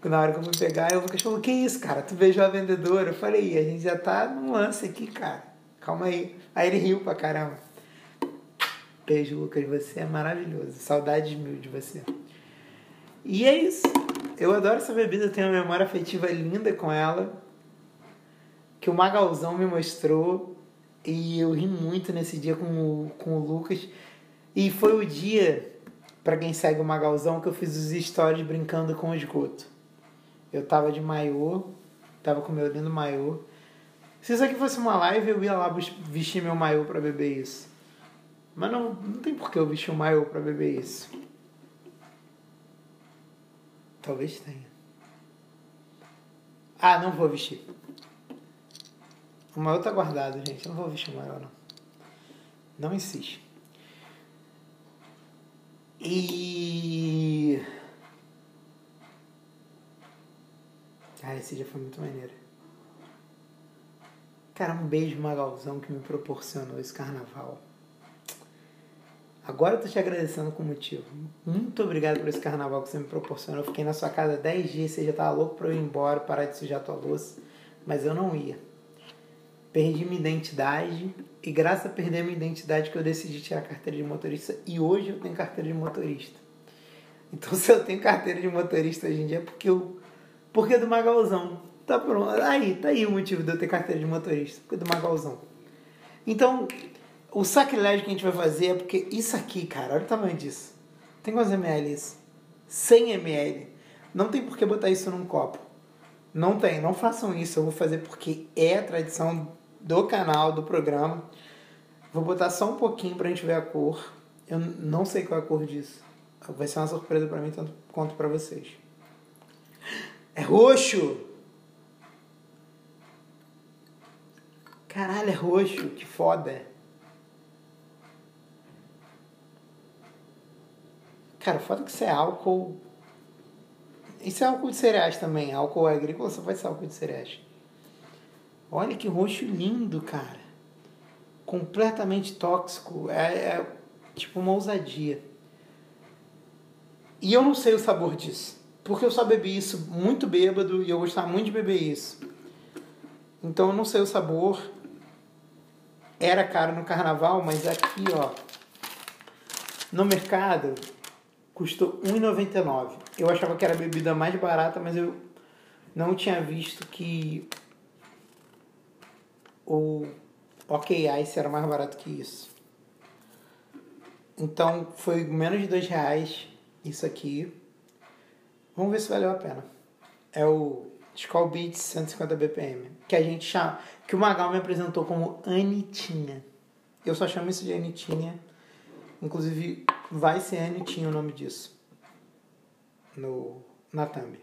Speaker 1: Na hora que eu fui pegar, eu falou, que isso, cara? Tu beijou a vendedora? Eu falei, a gente já tá num lance aqui, cara. Calma aí. Aí ele riu pra caramba. Beijo, Lucas. Você é maravilhoso. Saudades mil de você. E é isso. Eu adoro essa bebida. Tenho uma memória afetiva linda com ela. Que o Magalzão me mostrou. E eu ri muito nesse dia com o, com o Lucas. E foi o dia, para quem segue o Magalzão, que eu fiz os stories brincando com o esgoto. Eu tava de maiô. Tava com meu lindo maiô. Se isso aqui fosse uma live, eu ia lá vestir meu maiô para beber isso. Mas não, não tem por que eu vestir um maiô pra beber isso. Talvez tenha. Ah, não vou vestir. O maiô tá guardado, gente. Eu não vou vestir o maiô, não. Não insiste. E. Cara, esse dia foi muito maneiro. Cara, um beijo Magalzão que me proporcionou esse carnaval. Agora eu tô te agradecendo com motivo. Muito obrigado por esse carnaval que você me proporcionou. Eu fiquei na sua casa 10 dias, você já tava louco pra eu ir embora, parar de sujar tua louça. Mas eu não ia. Perdi minha identidade e graças a perder minha identidade que eu decidi tirar a carteira de motorista e hoje eu tenho carteira de motorista. Então se eu tenho carteira de motorista hoje em dia é porque eu porque é do Magalzão. Tá pronto. Aí, tá aí o motivo de eu ter carteira de motorista, porque é do Magalzão. Então, o sacrilégio que a gente vai fazer é porque isso aqui, cara, olha o tamanho disso. Tem quantos ml isso? 100 ml. Não tem por que botar isso num copo. Não tem, não façam isso. Eu vou fazer porque é a tradição do canal, do programa. Vou botar só um pouquinho pra gente ver a cor. Eu não sei qual é a cor disso. Vai ser uma surpresa para mim tanto quanto para vocês. É roxo! Caralho, é roxo, que foda. Cara, foda que isso é álcool. Isso é álcool de cereais também. Álcool agrícola só pode ser álcool de cereais. Olha que roxo lindo, cara. Completamente tóxico. É, é tipo uma ousadia. E eu não sei o sabor disso. Porque eu só bebi isso muito bêbado e eu gostava muito de beber isso. Então eu não sei o sabor. Era caro no carnaval, mas aqui, ó. No mercado custou R$1,99. Eu achava que era a bebida mais barata, mas eu não tinha visto que o OK Ice era mais barato que isso. Então foi menos de dois reais isso aqui. Vamos ver se valeu a pena. É o Skull Beats 150 BPM, que a gente chama, que o Magal me apresentou como Anitinha. Eu só chamo isso de Anitinha. Inclusive vai ser Anitinha o nome disso. No na thumb.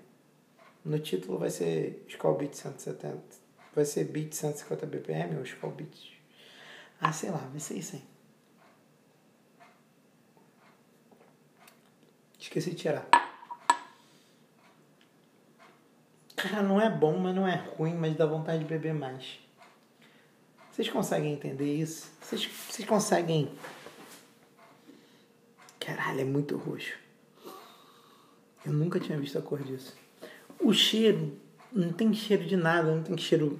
Speaker 1: No título vai ser Skull Beats 170. Vai ser Beat 150 BPM ou Skull Beats. Ah, sei lá, vai ser isso aí. Esqueci de tirar. Cara, não é bom, mas não é ruim, mas dá vontade de beber mais. Vocês conseguem entender isso? Vocês, vocês conseguem. Caralho, é muito roxo. Eu nunca tinha visto a cor disso. O cheiro não tem cheiro de nada, não tem cheiro.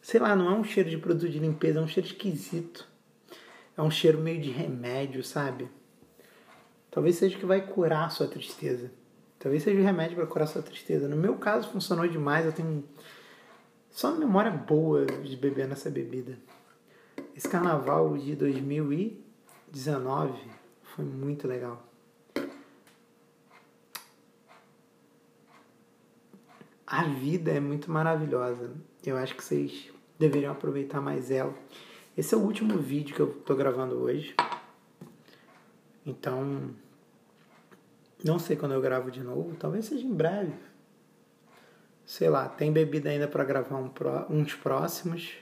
Speaker 1: Sei lá, não é um cheiro de produto de limpeza, é um cheiro esquisito. É um cheiro meio de remédio, sabe? Talvez seja que vai curar a sua tristeza. Talvez seja o remédio para curar a sua tristeza. No meu caso, funcionou demais. Eu tenho só uma memória boa de beber nessa bebida. Esse carnaval de 2019 foi muito legal. A vida é muito maravilhosa. Eu acho que vocês deveriam aproveitar mais ela. Esse é o último vídeo que eu tô gravando hoje. Então, não sei quando eu gravo de novo, talvez seja em breve. Sei lá, tem bebida ainda para gravar um uns próximos.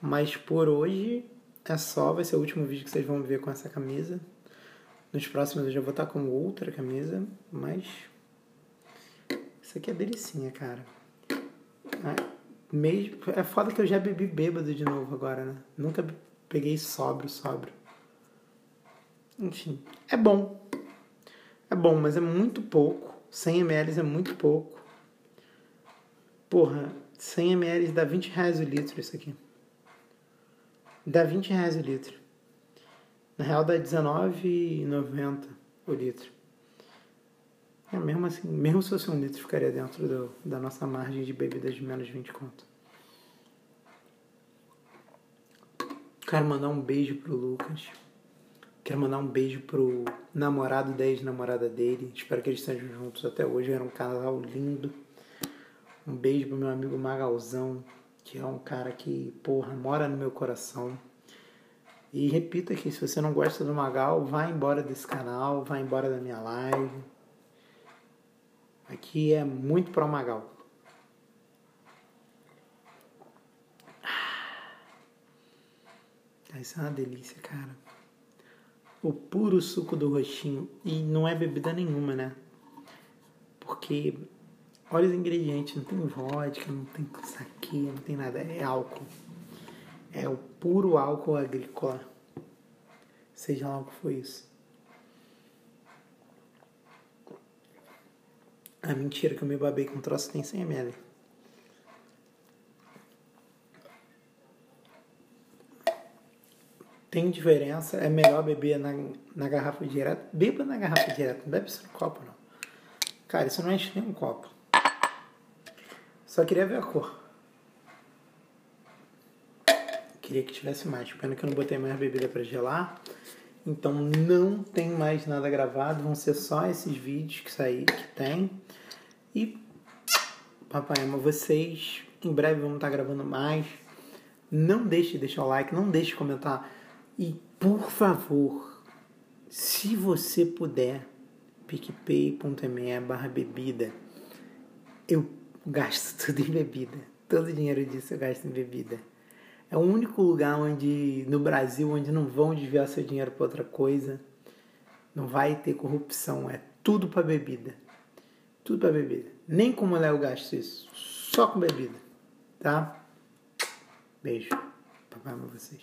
Speaker 1: Mas por hoje é só, vai ser o último vídeo que vocês vão ver com essa camisa. Nos próximos eu já vou estar com outra camisa, mas isso aqui é delicinha, cara. É, mesmo, é foda que eu já bebi bêbado de novo agora, né? Nunca peguei sóbrio, sóbrio. Enfim, é bom. É bom, mas é muito pouco. 100 ml é muito pouco. Porra, 100 ml dá 20 reais o litro isso aqui. Dá 20 reais o litro. Na real dá R$19,90 o litro. É, mesmo assim, mesmo se fosse um litro, ficaria dentro do, da nossa margem de bebidas de menos 20 conto. Quero mandar um beijo pro Lucas. Quero mandar um beijo pro namorado da ex-namorada dele. Espero que eles estejam juntos até hoje. Era um casal lindo. Um beijo pro meu amigo Magalzão, que é um cara que, porra, mora no meu coração. E repito aqui, se você não gosta do Magal, vá embora desse canal, vá embora da minha live. Aqui é muito pro Magal. Ah, isso é uma delícia, cara o puro suco do roxinho. E não é bebida nenhuma, né? Porque olha os ingredientes, não tem vodka, não tem saque, não tem nada, é álcool. É o puro álcool agrícola. Seja lá o que foi isso. Ah, mentira que eu me babei com um troço tem 100 ml. Tem diferença, é melhor beber na, na garrafa direto. Beba na garrafa direto, não bebe isso no copo não. Cara, isso não enche nem um copo. Só queria ver a cor. Queria que tivesse mais. Pena que eu não botei mais bebida para gelar. Então não tem mais nada gravado. Vão ser só esses vídeos que saí que tem. E papai ama vocês. Em breve vamos estar gravando mais. Não deixe de deixar o like, não deixe de comentar. E por favor, se você puder, picpay.me barra bebida. Eu gasto tudo em bebida. Todo o dinheiro disso eu gasto em bebida. É o único lugar onde no Brasil onde não vão desviar seu dinheiro para outra coisa. Não vai ter corrupção, é tudo para bebida. Tudo para bebida. Nem como mulher eu gasto isso, só com bebida, tá? Beijo. Papai ama vocês.